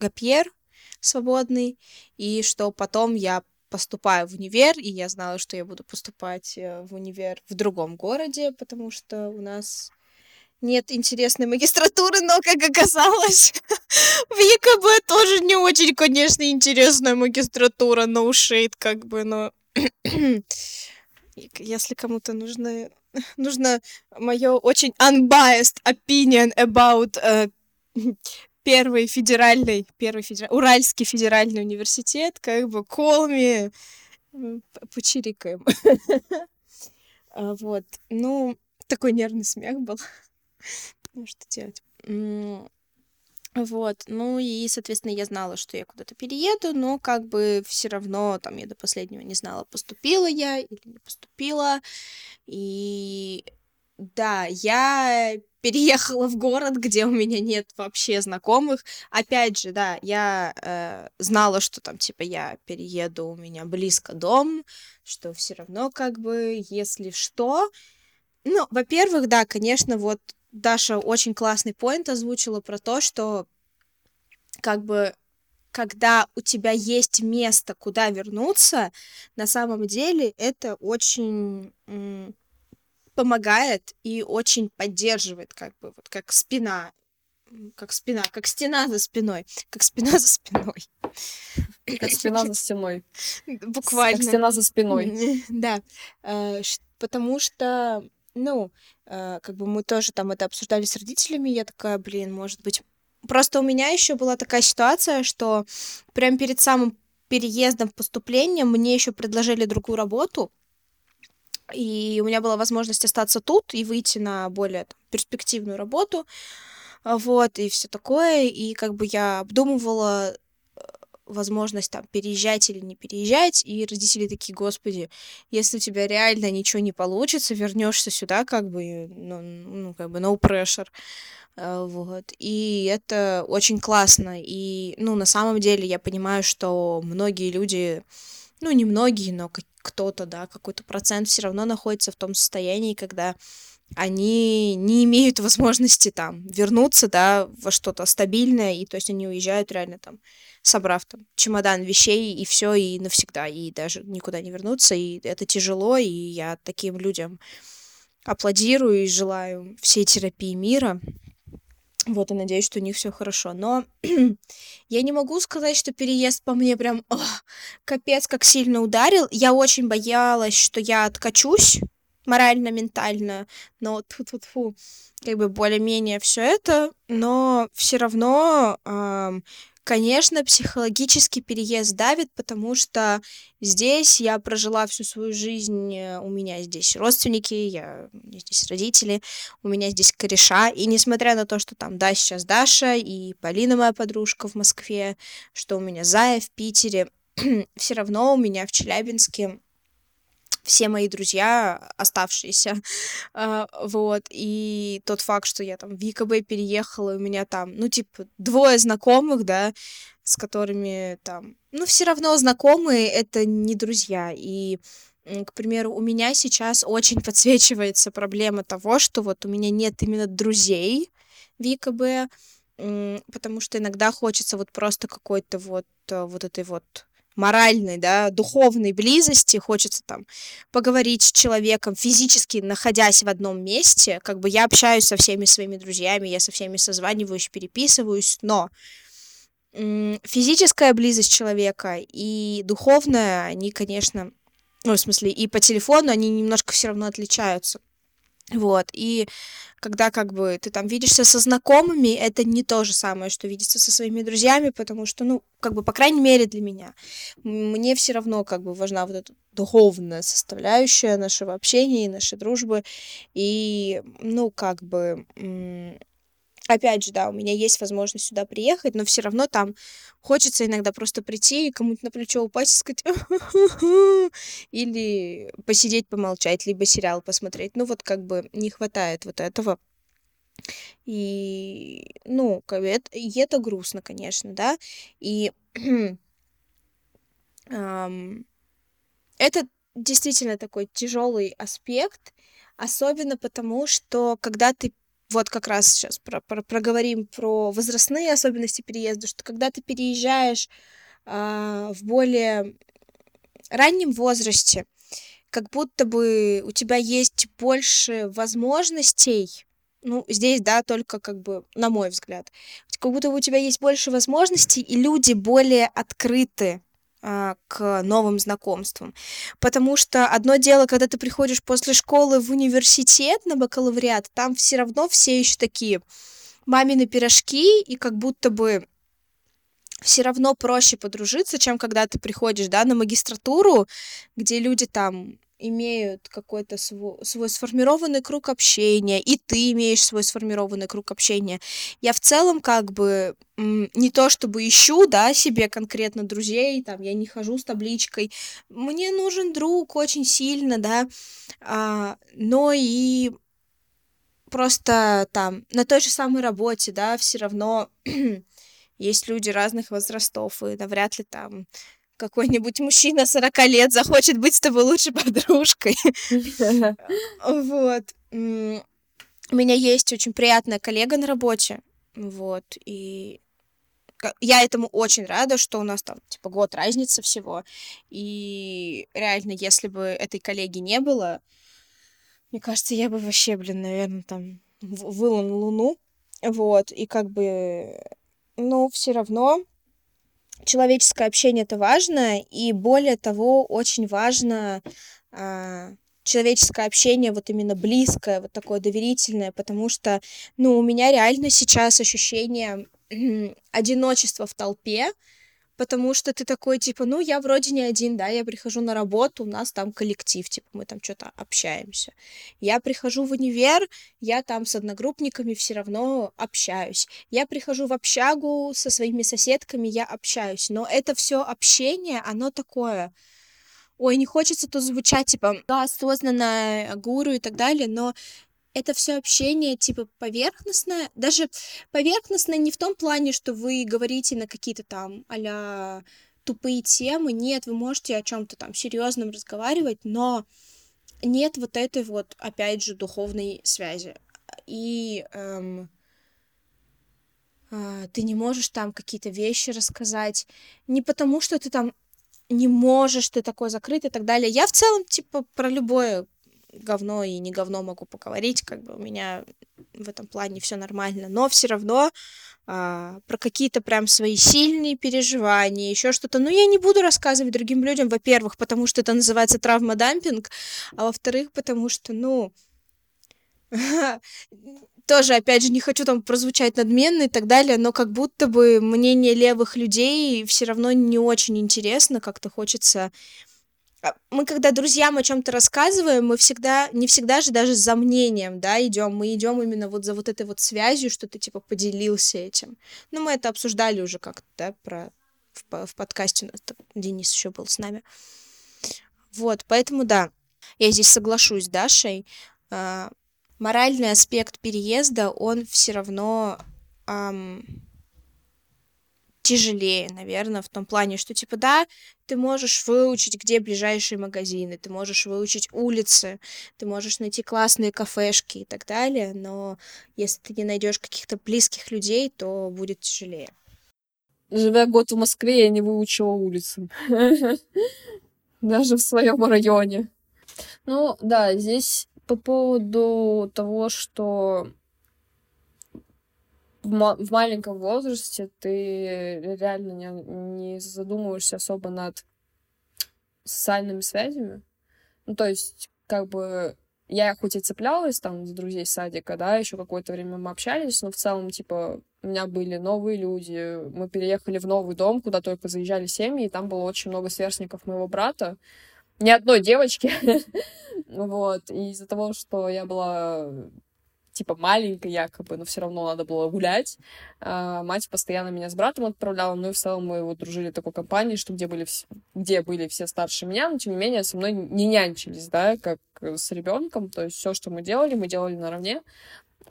гапьер свободный, и что потом я поступаю в универ, и я знала, что я буду поступать э, в универ в другом городе, потому что у нас нет интересной магистратуры, но, как оказалось, в ЕКБ тоже не очень, конечно, интересная магистратура, no shade, как бы, но если кому-то нужно, нужно мое очень unbiased opinion about uh, первый федеральный, первый федеральный, Уральский федеральный университет, как бы, call me, почирикаем. А, вот, ну, такой нервный смех был. Ну, что делать? Вот, ну и, соответственно, я знала, что я куда-то перееду, но как бы все равно там я до последнего не знала, поступила я или не поступила. И да, я переехала в город, где у меня нет вообще знакомых. Опять же, да, я э, знала, что там типа я перееду, у меня близко дом, что все равно как бы, если что. Ну, во-первых, да, конечно, вот Даша очень классный поинт озвучила про то, что как бы когда у тебя есть место, куда вернуться, на самом деле это очень помогает и очень поддерживает, как бы, вот как спина, как спина, как стена за спиной, как спина за спиной. Как спина за стеной. Буквально. Как стена за спиной. Да, э, потому что ну, э, как бы мы тоже там это обсуждали с родителями, я такая, блин, может быть... Просто у меня еще была такая ситуация, что прям перед самым переездом, поступлением мне еще предложили другую работу, и у меня была возможность остаться тут и выйти на более там, перспективную работу, вот, и все такое, и как бы я обдумывала возможность там переезжать или не переезжать, и родители такие, господи, если у тебя реально ничего не получится, вернешься сюда, как бы, ну, ну как бы no pressure. Э, вот. И это очень классно. И, ну, на самом деле я понимаю, что многие люди, ну, не многие, но кто-то, да, какой-то процент все равно находится в том состоянии, когда они не имеют возможности там вернуться, да, во что-то стабильное, и то есть они уезжают реально там собрав там чемодан вещей и все, и навсегда, и даже никуда не вернуться, и это тяжело, и я таким людям аплодирую и желаю всей терапии мира. Вот, и надеюсь, что у них все хорошо. Но я не могу сказать, что переезд по мне прям о, капец как сильно ударил. Я очень боялась, что я откачусь морально, ментально, но тут тут фу как бы более-менее все это, но все равно эм, Конечно, психологический переезд давит, потому что здесь я прожила всю свою жизнь, э, у меня здесь родственники, я, у меня здесь родители, у меня здесь кореша, и несмотря на то, что там, да, сейчас Даша и Полина моя подружка в Москве, что у меня Зая в Питере, все равно у меня в Челябинске все мои друзья оставшиеся, а, вот, и тот факт, что я там в ЕКБ переехала, у меня там, ну, типа, двое знакомых, да, с которыми там, ну, все равно знакомые, это не друзья, и к примеру, у меня сейчас очень подсвечивается проблема того, что вот у меня нет именно друзей в ЕКБ, потому что иногда хочется вот просто какой-то вот, вот этой вот моральной, да, духовной близости, хочется там поговорить с человеком, физически находясь в одном месте, как бы я общаюсь со всеми своими друзьями, я со всеми созваниваюсь, переписываюсь, но физическая близость человека и духовная, они, конечно, ну, в смысле, и по телефону они немножко все равно отличаются. Вот, и когда как бы ты там видишься со знакомыми, это не то же самое, что видеться со своими друзьями, потому что, ну, как бы, по крайней мере, для меня, мне все равно как бы важна вот эта духовная составляющая нашего общения и нашей дружбы, и, ну, как бы, опять же, да, у меня есть возможность сюда приехать, но все равно там хочется иногда просто прийти и кому-то на плечо упасть и сказать или посидеть, помолчать, либо сериал посмотреть. Ну вот как бы не хватает вот этого. И, ну, это, и это грустно, конечно, да. И это действительно такой тяжелый аспект, особенно потому, что когда ты вот как раз сейчас про, про, проговорим про возрастные особенности переезда, что когда ты переезжаешь э, в более раннем возрасте, как будто бы у тебя есть больше возможностей, ну, здесь, да, только как бы, на мой взгляд, как будто бы у тебя есть больше возможностей, и люди более открыты к новым знакомствам. Потому что одно дело, когда ты приходишь после школы в университет на бакалавриат, там все равно все еще такие мамины пирожки, и как будто бы все равно проще подружиться, чем когда ты приходишь, да, на магистратуру, где люди там имеют какой-то свой, свой сформированный круг общения, и ты имеешь свой сформированный круг общения. Я в целом как бы не то чтобы ищу, да, себе конкретно друзей, там, я не хожу с табличкой, мне нужен друг очень сильно, да, а, но и просто там на той же самой работе, да, все равно есть люди разных возрастов, и навряд ли там какой-нибудь мужчина 40 лет захочет быть с тобой лучшей подружкой. Вот. У меня есть очень приятная коллега на работе, вот, и я этому очень рада, что у нас там, типа, год разница всего, и реально, если бы этой коллеги не было, мне кажется, я бы вообще, блин, наверное, там выла на Луну, вот, и как бы, ну, все равно человеческое общение это важно, и более того, очень важно а, человеческое общение, вот именно близкое, вот такое доверительное, потому что, ну, у меня реально сейчас ощущение одиночества в толпе, потому что ты такой, типа, ну, я вроде не один, да, я прихожу на работу, у нас там коллектив, типа, мы там что-то общаемся. Я прихожу в универ, я там с одногруппниками все равно общаюсь. Я прихожу в общагу со своими соседками, я общаюсь. Но это все общение, оно такое, ой, не хочется тут звучать, типа, да, осознанно гуру и так далее, но это все общение типа поверхностное, даже поверхностное не в том плане, что вы говорите на какие-то там а тупые темы, нет, вы можете о чем-то там серьезном разговаривать, но нет вот этой вот, опять же, духовной связи. И эм, э, ты не можешь там какие-то вещи рассказать, не потому что ты там не можешь, ты такой закрыт и так далее. Я в целом, типа, про любое говно и не говно могу поговорить, как бы у меня в этом плане все нормально, но все равно а, про какие-то прям свои сильные переживания, еще что-то. Ну, я не буду рассказывать другим людям, во-первых, потому что это называется травмодампинг, а во-вторых, потому что, ну, тоже, опять же, не хочу там прозвучать надменно и так далее, но как будто бы мнение левых людей все равно не очень интересно, как-то хочется мы когда друзьям о чем-то рассказываем, мы всегда, не всегда же даже за мнением, да, идем, мы идем именно вот за вот этой вот связью, что ты типа поделился этим. Ну, мы это обсуждали уже как-то, да, про в, в подкасте Денис еще был с нами. Вот, поэтому да, я здесь соглашусь с Дашей. Э, моральный аспект переезда, он все равно эм, тяжелее, наверное, в том плане, что, типа, да, ты можешь выучить, где ближайшие магазины, ты можешь выучить улицы, ты можешь найти классные кафешки и так далее, но если ты не найдешь каких-то близких людей, то будет тяжелее. живя год в Москве, я не выучила улицы. Даже в своем районе. Ну, да, здесь по поводу того, что в, ма- в маленьком возрасте ты реально не, не задумываешься особо над социальными связями. Ну, то есть, как бы, я хоть и цеплялась там с друзей садика, да, еще какое-то время мы общались, но в целом, типа, у меня были новые люди, мы переехали в новый дом, куда только заезжали семьи, и там было очень много сверстников моего брата, ни одной девочки, вот, и из-за того, что я была типа маленькая якобы, но все равно надо было гулять. А, мать постоянно меня с братом отправляла, ну и в целом мы вот дружили такой компанией, что где были, все, где были все старше меня, но тем не менее со мной не нянчились, да, как с ребенком, то есть все, что мы делали, мы делали наравне.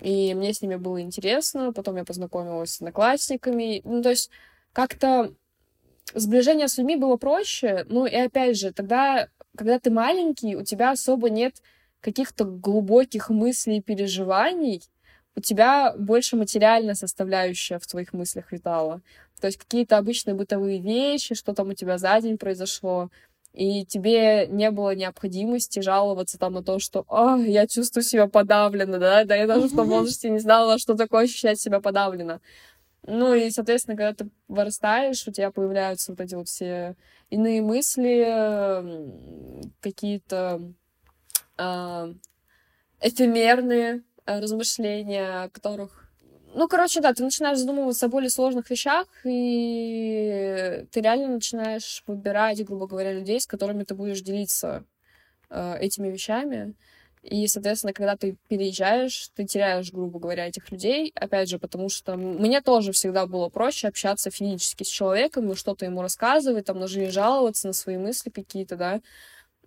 И мне с ними было интересно, потом я познакомилась с одноклассниками, ну то есть как-то сближение с людьми было проще, ну и опять же, тогда, когда ты маленький, у тебя особо нет каких-то глубоких мыслей и переживаний, у тебя больше материальная составляющая в твоих мыслях витала. То есть какие-то обычные бытовые вещи, что там у тебя за день произошло, и тебе не было необходимости жаловаться там на то, что «О, я чувствую себя подавленно», да, да, я даже в том возрасте не знала, что такое ощущать себя подавленно. Ну и, соответственно, когда ты вырастаешь, у тебя появляются вот эти вот все иные мысли, какие-то эфемерные э, размышления, о которых ну, короче, да, ты начинаешь задумываться о более сложных вещах, и ты реально начинаешь выбирать, грубо говоря, людей, с которыми ты будешь делиться э, этими вещами. И, соответственно, когда ты переезжаешь, ты теряешь, грубо говоря, этих людей. Опять же, потому что мне тоже всегда было проще общаться физически с человеком, ну, что-то ему рассказывать, там, на жизнь жаловаться, на свои мысли какие-то, да.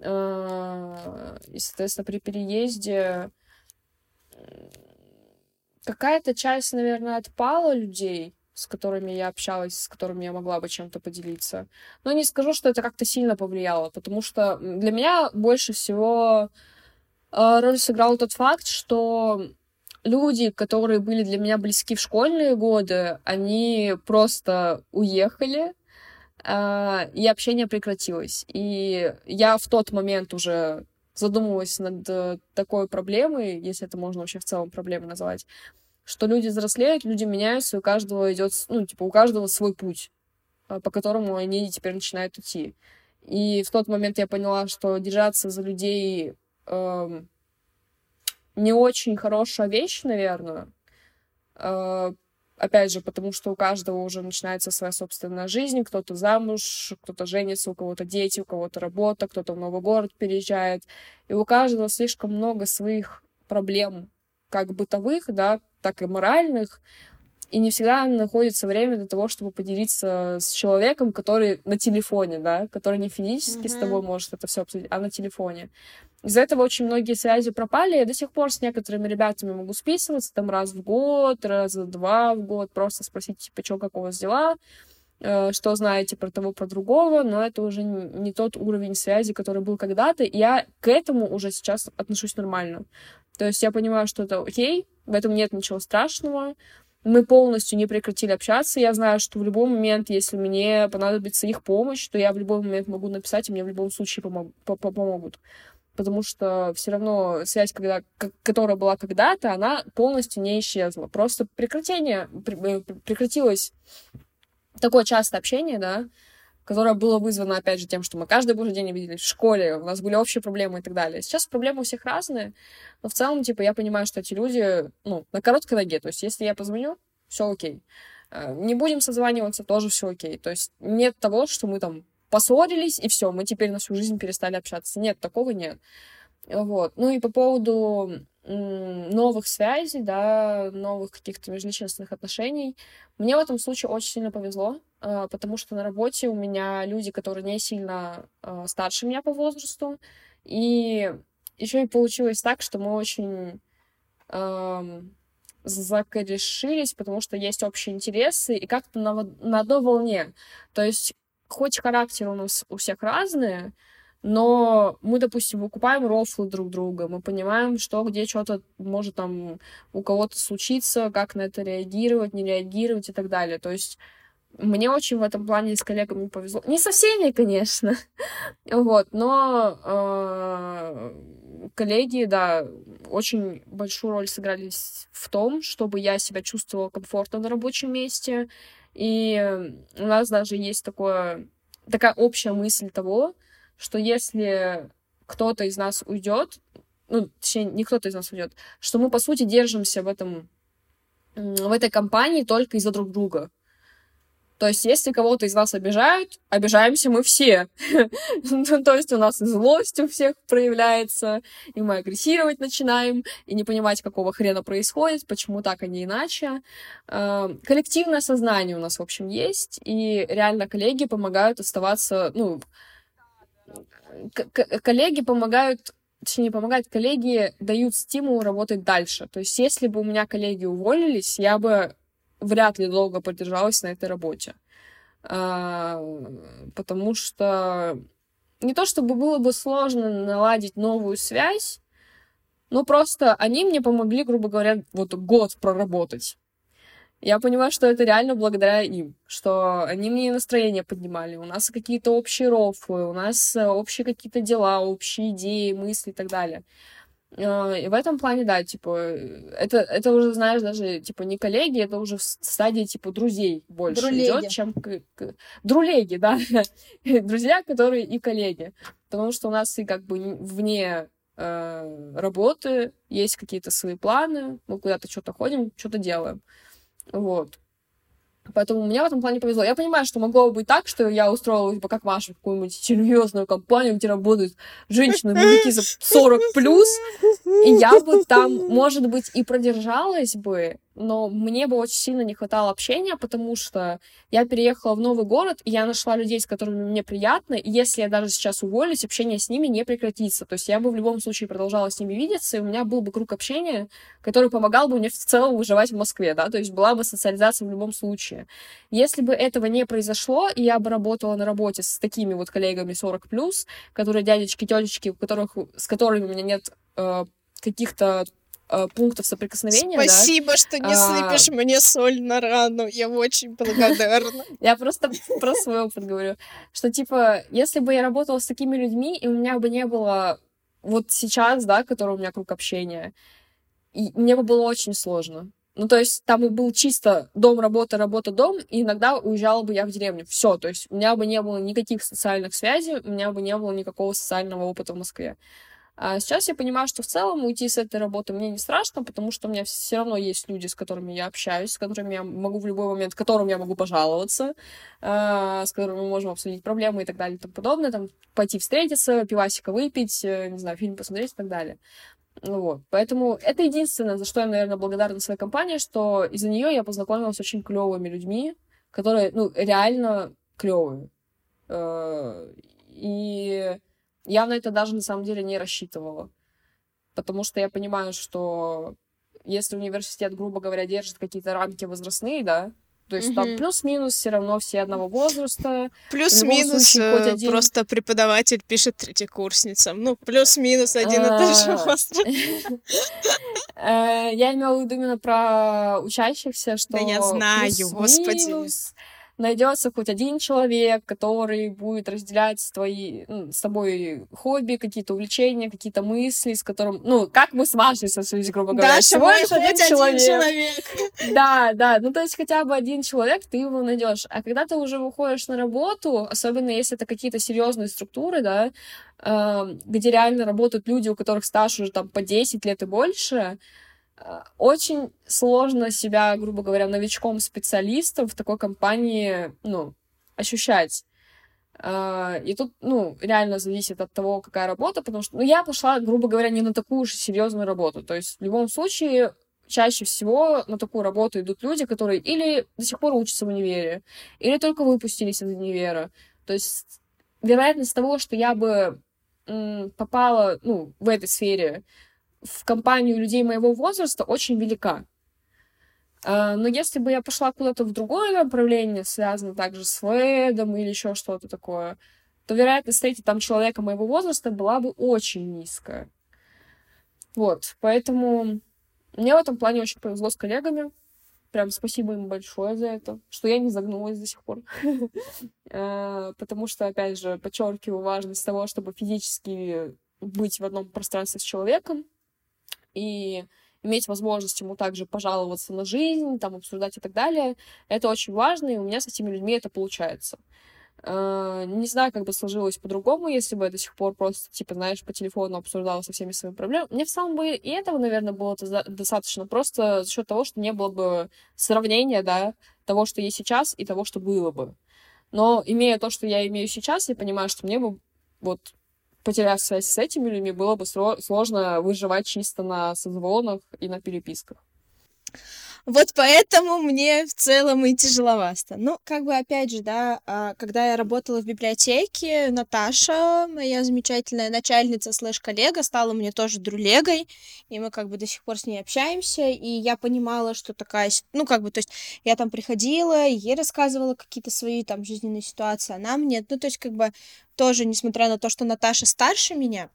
А, и, соответственно, при переезде какая-то часть, наверное, отпала людей, с которыми я общалась, с которыми я могла бы чем-то поделиться. Но не скажу, что это как-то сильно повлияло, потому что для меня больше всего а, роль сыграл тот факт, что люди, которые были для меня близки в школьные годы, они просто уехали, и общение прекратилось. И я в тот момент уже задумывалась над э, такой проблемой, если это можно вообще в целом проблемой назвать, что люди взрослеют, люди меняются, у каждого идет, ну, типа, у каждого свой путь, а, по которому они теперь начинают идти. И в тот момент я поняла, что держаться за людей э, не очень хорошая вещь, наверное, э, Опять же, потому что у каждого уже начинается своя собственная жизнь, кто-то замуж, кто-то женится, у кого-то дети, у кого-то работа, кто-то в новый город переезжает. И у каждого слишком много своих проблем, как бытовых, да, так и моральных, и не всегда находится время для того, чтобы поделиться с человеком, который на телефоне, да, который не физически mm-hmm. с тобой может это все обсудить, а на телефоне. Из-за этого очень многие связи пропали. Я до сих пор с некоторыми ребятами могу списываться там раз в год, раз в два в год, просто спросить, типа, что, как у вас дела, э, что знаете про того, про другого, но это уже не тот уровень связи, который был когда-то, и я к этому уже сейчас отношусь нормально. То есть я понимаю, что это окей, в этом нет ничего страшного, мы полностью не прекратили общаться. Я знаю, что в любой момент, если мне понадобится их помощь, то я в любой момент могу написать, и мне в любом случае помог, помогут. Потому что все равно связь, когда, которая была когда-то, она полностью не исчезла. Просто прекратение, э, прекратилось такое частое общение, да, которое было вызвано, опять же, тем, что мы каждый божий день виделись в школе, у нас были общие проблемы и так далее. Сейчас проблемы у всех разные, но в целом, типа, я понимаю, что эти люди, ну, на короткой ноге, то есть если я позвоню, все окей. Э, не будем созваниваться, тоже все окей. То есть нет того, что мы там поссорились, и все, мы теперь на всю жизнь перестали общаться. Нет, такого нет. Вот. Ну и по поводу новых связей, да, новых каких-то межличностных отношений. Мне в этом случае очень сильно повезло, а, потому что на работе у меня люди, которые не сильно а, старше меня по возрасту, и еще и получилось так, что мы очень эм, закорешились, потому что есть общие интересы и как-то на, на одной волне. То есть хоть характер у нас у всех разные, но мы, допустим, выкупаем рофлы друг друга, мы понимаем, что где что-то может там у кого-то случиться, как на это реагировать, не реагировать и так далее. То есть мне очень в этом плане с коллегами повезло. Не со всеми, конечно, вот, но э, коллеги, да, очень большую роль сыграли в том, чтобы я себя чувствовала комфортно на рабочем месте. И у нас даже есть такое, такая общая мысль того, что если кто-то из нас уйдет, ну, точнее, не кто-то из нас уйдет, что мы, по сути, держимся в этом в этой компании только из-за друг друга. То есть, если кого-то из вас обижают, обижаемся мы все. То есть, у нас и злость у всех проявляется, и мы агрессировать начинаем, и не понимать, какого хрена происходит, почему так, а не иначе. Эм, коллективное сознание у нас, в общем, есть, и реально коллеги помогают оставаться, ну, коллеги помогают точнее, помогают коллеги, дают стимул работать дальше. То есть, если бы у меня коллеги уволились, я бы вряд ли долго продержалась на этой работе. А, потому что не то чтобы было бы сложно наладить новую связь, но просто они мне помогли, грубо говоря, вот год проработать. Я понимаю, что это реально благодаря им, что они мне настроение поднимали, у нас какие-то общие рофлы, у нас э, общие какие-то дела, общие идеи, мысли и так далее. А, и в этом плане, да, типа, это, это уже, знаешь, даже, типа, не коллеги, это уже в стадии, типа, друзей больше Друлеги. идет, чем... К, к... Друлеги, да. Друзья, которые и коллеги. Потому что у нас и как бы вне э, работы есть какие-то свои планы, мы куда-то что-то ходим, что-то делаем. Вот. Поэтому у меня в этом плане повезло. Я понимаю, что могло бы быть так, что я устроилась бы, как Маша, в какую-нибудь серьезную компанию, где работают женщины, мужики за 40 плюс, и я бы там, может быть, и продержалась бы, но мне бы очень сильно не хватало общения, потому что я переехала в новый город, и я нашла людей, с которыми мне приятно, и если я даже сейчас уволюсь, общение с ними не прекратится. То есть я бы в любом случае продолжала с ними видеться, и у меня был бы круг общения, который помогал бы мне в целом выживать в Москве, да, то есть была бы социализация в любом случае. Если бы этого не произошло, и я бы работала на работе с такими вот коллегами 40+, которые дядечки, тетечки, у которых, с которыми у меня нет э, каких-то э, пунктов соприкосновения. Спасибо, да? что не а... сыпешь мне соль на рану. Я очень благодарна. Я просто про свой опыт говорю. Что, типа, если бы я работала с такими людьми, и у меня бы не было вот сейчас, да, который у меня круг общения, и мне бы было очень сложно. Ну, то есть там и был чисто дом, работа, работа, дом, и иногда уезжала бы я в деревню. Все, то есть у меня бы не было никаких социальных связей, у меня бы не было никакого социального опыта в Москве. А сейчас я понимаю, что в целом уйти с этой работы мне не страшно, потому что у меня все равно есть люди, с которыми я общаюсь, с которыми я могу в любой момент, которым я могу пожаловаться, э, с которыми мы можем обсудить проблемы и так далее и тому подобное, там, пойти встретиться, пивасика выпить, э, не знаю, фильм посмотреть и так далее. Вот. Поэтому это единственное, за что я, наверное, благодарна своей компании, что из-за нее я познакомилась с очень клевыми людьми, которые, ну, реально клевые. Э, и я на это даже на самом деле не рассчитывала. Потому что я понимаю, что если университет, грубо говоря, держит какие-то рамки возрастные, да, то есть там плюс-минус все равно все одного возраста. Плюс-минус э, один... просто преподаватель пишет третьекурсницам. Ну, плюс-минус один и тот же а. возраст. Э, я имела в виду именно про учащихся, что... Да я знаю, господи найдется хоть один человек, который будет разделять твои, ну, с тобой хобби, какие-то увлечения, какие-то мысли, с которым, ну, как мы с Машей сошлись, грубо говоря. Да, всего лишь один, человек. человек. Да, да, ну, то есть хотя бы один человек, ты его найдешь. А когда ты уже выходишь на работу, особенно если это какие-то серьезные структуры, да, э, где реально работают люди, у которых стаж уже там по 10 лет и больше, очень сложно себя, грубо говоря, новичком-специалистом в такой компании, ну, ощущать. А, и тут, ну, реально зависит от того, какая работа, потому что, ну, я пошла, грубо говоря, не на такую же серьезную работу. То есть в любом случае чаще всего на такую работу идут люди, которые или до сих пор учатся в универе, или только выпустились из универа. То есть вероятность того, что я бы попала, ну, в этой сфере в компанию людей моего возраста очень велика. А, но если бы я пошла куда-то в другое направление, связанное также с Фредом или еще что-то такое, то вероятность встретить там человека моего возраста была бы очень низкая. Вот, поэтому мне в этом плане очень повезло с коллегами. Прям спасибо им большое за это, что я не загнулась до сих пор. Э, потому что, опять же, подчеркиваю важность того, чтобы физически быть в одном пространстве с человеком и иметь возможность ему также пожаловаться на жизнь, там, обсуждать и так далее. Это очень важно, и у меня с этими людьми это получается. Uh, не знаю, как бы сложилось по-другому, если бы я до сих пор просто, типа, знаешь, по телефону обсуждала со всеми своими проблемами. Мне в самом бы и этого, наверное, было достаточно просто за счет того, что не было бы сравнения, да, того, что есть сейчас, и того, что было бы. Но имея то, что я имею сейчас, я понимаю, что мне бы, вот, потеряв связь с этими людьми, было бы сложно выживать чисто на созвонах и на переписках. Вот поэтому мне в целом и тяжеловато. Ну, как бы, опять же, да, а, когда я работала в библиотеке, Наташа, моя замечательная начальница слэш-коллега, стала мне тоже друлегой, и мы как бы до сих пор с ней общаемся, и я понимала, что такая, ну, как бы, то есть я там приходила, ей рассказывала какие-то свои там жизненные ситуации, она мне, ну, то есть как бы тоже, несмотря на то, что Наташа старше меня,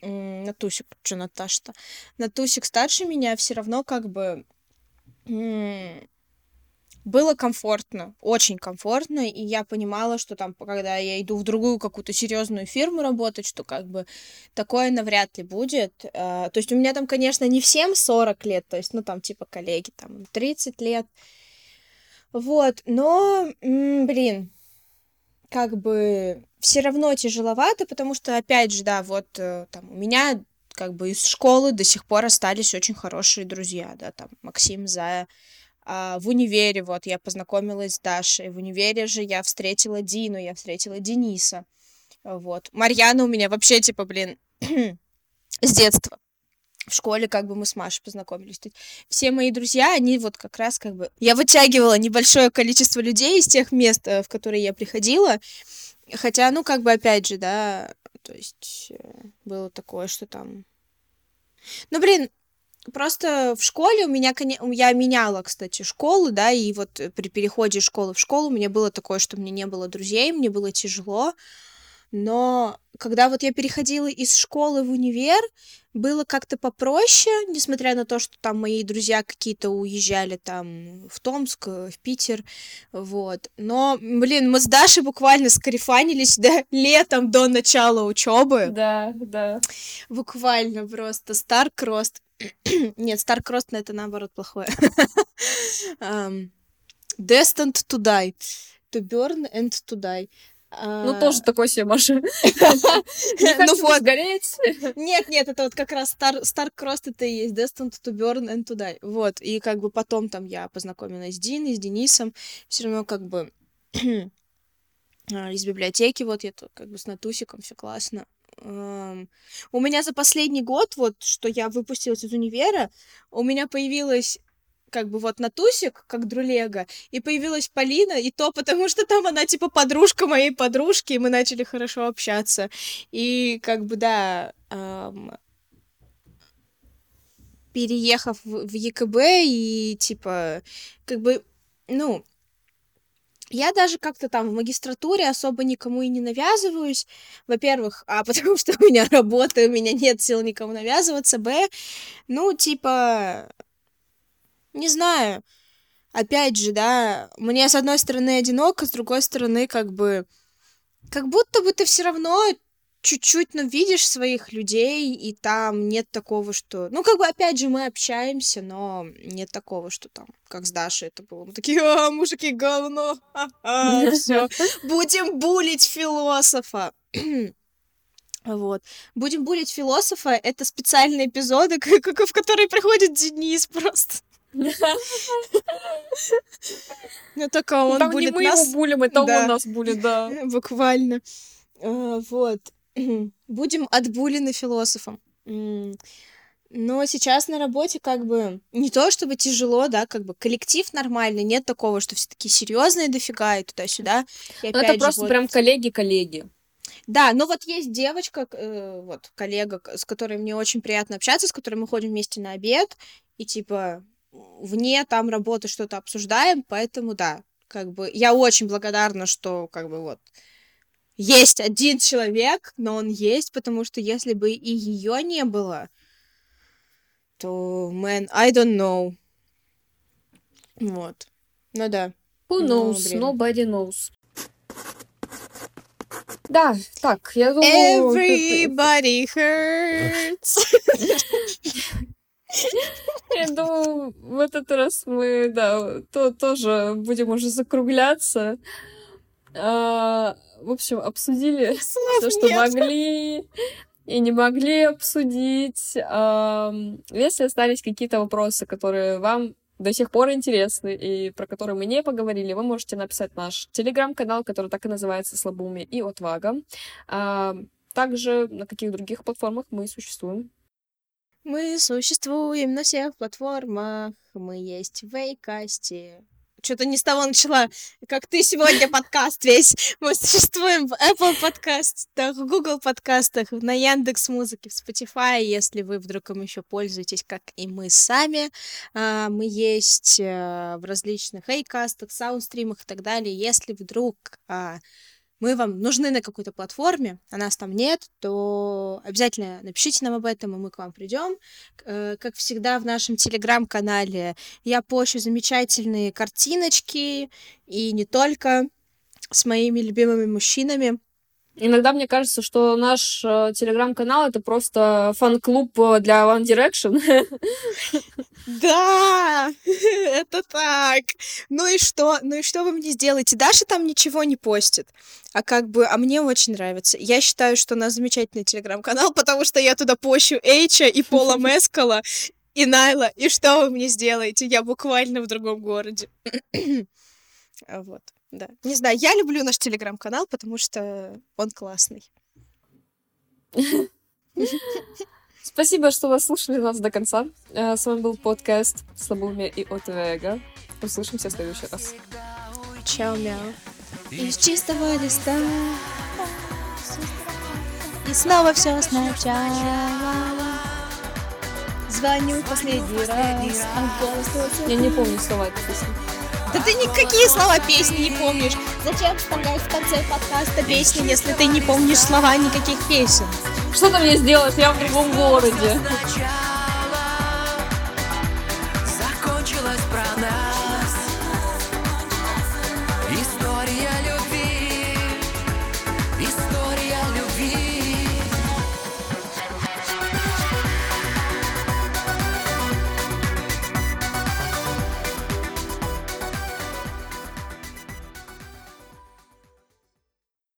Натусик, что Наташа-то, Натусик старше меня, все равно как бы было комфортно, очень комфортно, и я понимала, что там, когда я иду в другую какую-то серьезную фирму работать, что как бы такое навряд ли будет. А, то есть у меня там, конечно, не всем 40 лет, то есть, ну, там, типа, коллеги, там, 30 лет. Вот, но, блин, как бы все равно тяжеловато, потому что, опять же, да, вот э, там у меня как бы из школы до сих пор остались очень хорошие друзья, да, там Максим, Зая. А в универе вот я познакомилась с Дашей, в универе же я встретила Дину, я встретила Дениса, вот. Марьяна у меня вообще, типа, блин, с детства. В школе как бы мы с Машей познакомились. Все мои друзья, они вот как раз как бы... Я вытягивала небольшое количество людей из тех мест, э, в которые я приходила. Хотя, ну, как бы, опять же, да, то есть э, было такое, что там... Ну, блин, просто в школе у меня, я меняла, кстати, школу, да, и вот при переходе школы в школу у меня было такое, что мне не было друзей, мне было тяжело, но когда вот я переходила из школы в универ, было как-то попроще, несмотря на то, что там мои друзья какие-то уезжали там в Томск, в Питер, вот. Но, блин, мы с Дашей буквально скарифанились, да, летом до начала учебы. Да, да. Буквально просто Старкрост. Нет, Старкрост, это наоборот плохое. Destined to die. To burn and to die. Ну, а, тоже такой себе, Маша. Не ну вот. сгореть. Нет, нет, это вот как раз Star, Starcross это и есть Destined to Burn and to Die. Вот, и как бы потом там я познакомилась с Диной, с Денисом, все равно как бы а, из библиотеки, вот я тут как бы с Натусиком, все классно. У меня за последний год, вот, что я выпустилась из универа, у меня появилась как бы вот на тусик, как друлега, и появилась Полина, и то потому, что там она типа подружка моей подружки, и мы начали хорошо общаться. И как бы, да, эм, переехав в, ЕКБ и типа, как бы, ну, я даже как-то там в магистратуре особо никому и не навязываюсь. Во-первых, а потому что у меня работа, у меня нет сил никому навязываться. Б, ну, типа, не знаю. Опять же, да, мне с одной стороны одиноко, с другой стороны, как бы, как будто бы ты все равно чуть-чуть, ну, видишь своих людей, и там нет такого, что... Ну, как бы, опять же, мы общаемся, но нет такого, что там, как с Дашей это было. Мы такие, а, мужики, говно, все, будем булить философа. Вот. Будем булить философа. Это специальные эпизоды, в которые приходит Денис просто. Ну только он Там булит не мы нас. его булим, это он нас булит, да. Буквально. А, вот. Будем отбулены философом. Но сейчас на работе как бы не то чтобы тяжело, да, как бы коллектив нормальный, нет такого, что все такие серьезные дофига и туда-сюда. И ну, это просто вот... прям коллеги-коллеги. Да, но вот есть девочка, э, вот коллега, с которой мне очень приятно общаться, с которой мы ходим вместе на обед, и типа вне там работы что-то обсуждаем, поэтому да, как бы я очень благодарна, что как бы вот есть один человек, но он есть, потому что если бы и ее не было, то, man, I don't know. Вот. Ну да. Who knows? блин. Nobody knows. Да, так, я думаю... Everybody hurts. Я думаю, в этот раз мы, да, то, тоже будем уже закругляться. А, в общем, обсудили все, что могли и не могли обсудить. Ам, Если остались какие-то вопросы, которые вам до сих пор интересны и про которые мы не поговорили, вы можете написать наш телеграм-канал, который так и называется «Слабоумие и отвага». А, Также на каких других платформах мы существуем. Мы существуем на всех платформах. Мы есть в Вейкасте. Что-то не с того начала, как ты сегодня подкаст весь. Мы существуем в Apple подкастах, в Google подкастах, на Яндекс Музыке, в Spotify, если вы вдруг им еще пользуетесь, как и мы сами. А, Мы есть э, в различных эйкастах, саундстримах и так далее. Если вдруг а, мы вам нужны на какой-то платформе, а нас там нет, то обязательно напишите нам об этом, и мы к вам придем. Э, Как всегда в нашем телеграм-канале я пощу замечательные картиночки, и не только, с моими любимыми мужчинами. Иногда мне кажется, что наш э, телеграм-канал это просто фан-клуб э, для One Direction. Да, это так. Ну и что? Ну и что вы мне сделаете? Даша там ничего не постит. А как бы, а мне очень нравится. Я считаю, что у нас замечательный телеграм-канал, потому что я туда пощу Эйча и Пола Мескала и Найла. И что вы мне сделаете? Я буквально в другом городе. А Вот, да. Не знаю, я люблю наш телеграм-канал, потому что он классный. Спасибо, что вы слушали нас до конца. Э, С вами был подкаст «Слабоумие и Отвега». Услышимся в следующий раз. Чао-мяу. Из чистого листа И снова все сначала Звоню последний раз а голос Я не помню слова этой песни. Да ты никакие слова песни не помнишь. Зачем вставлять в конце подкаста песни, если ты не помнишь слова никаких песен? Что ты мне сделаешь? Я в другом городе. Закончилась про нас.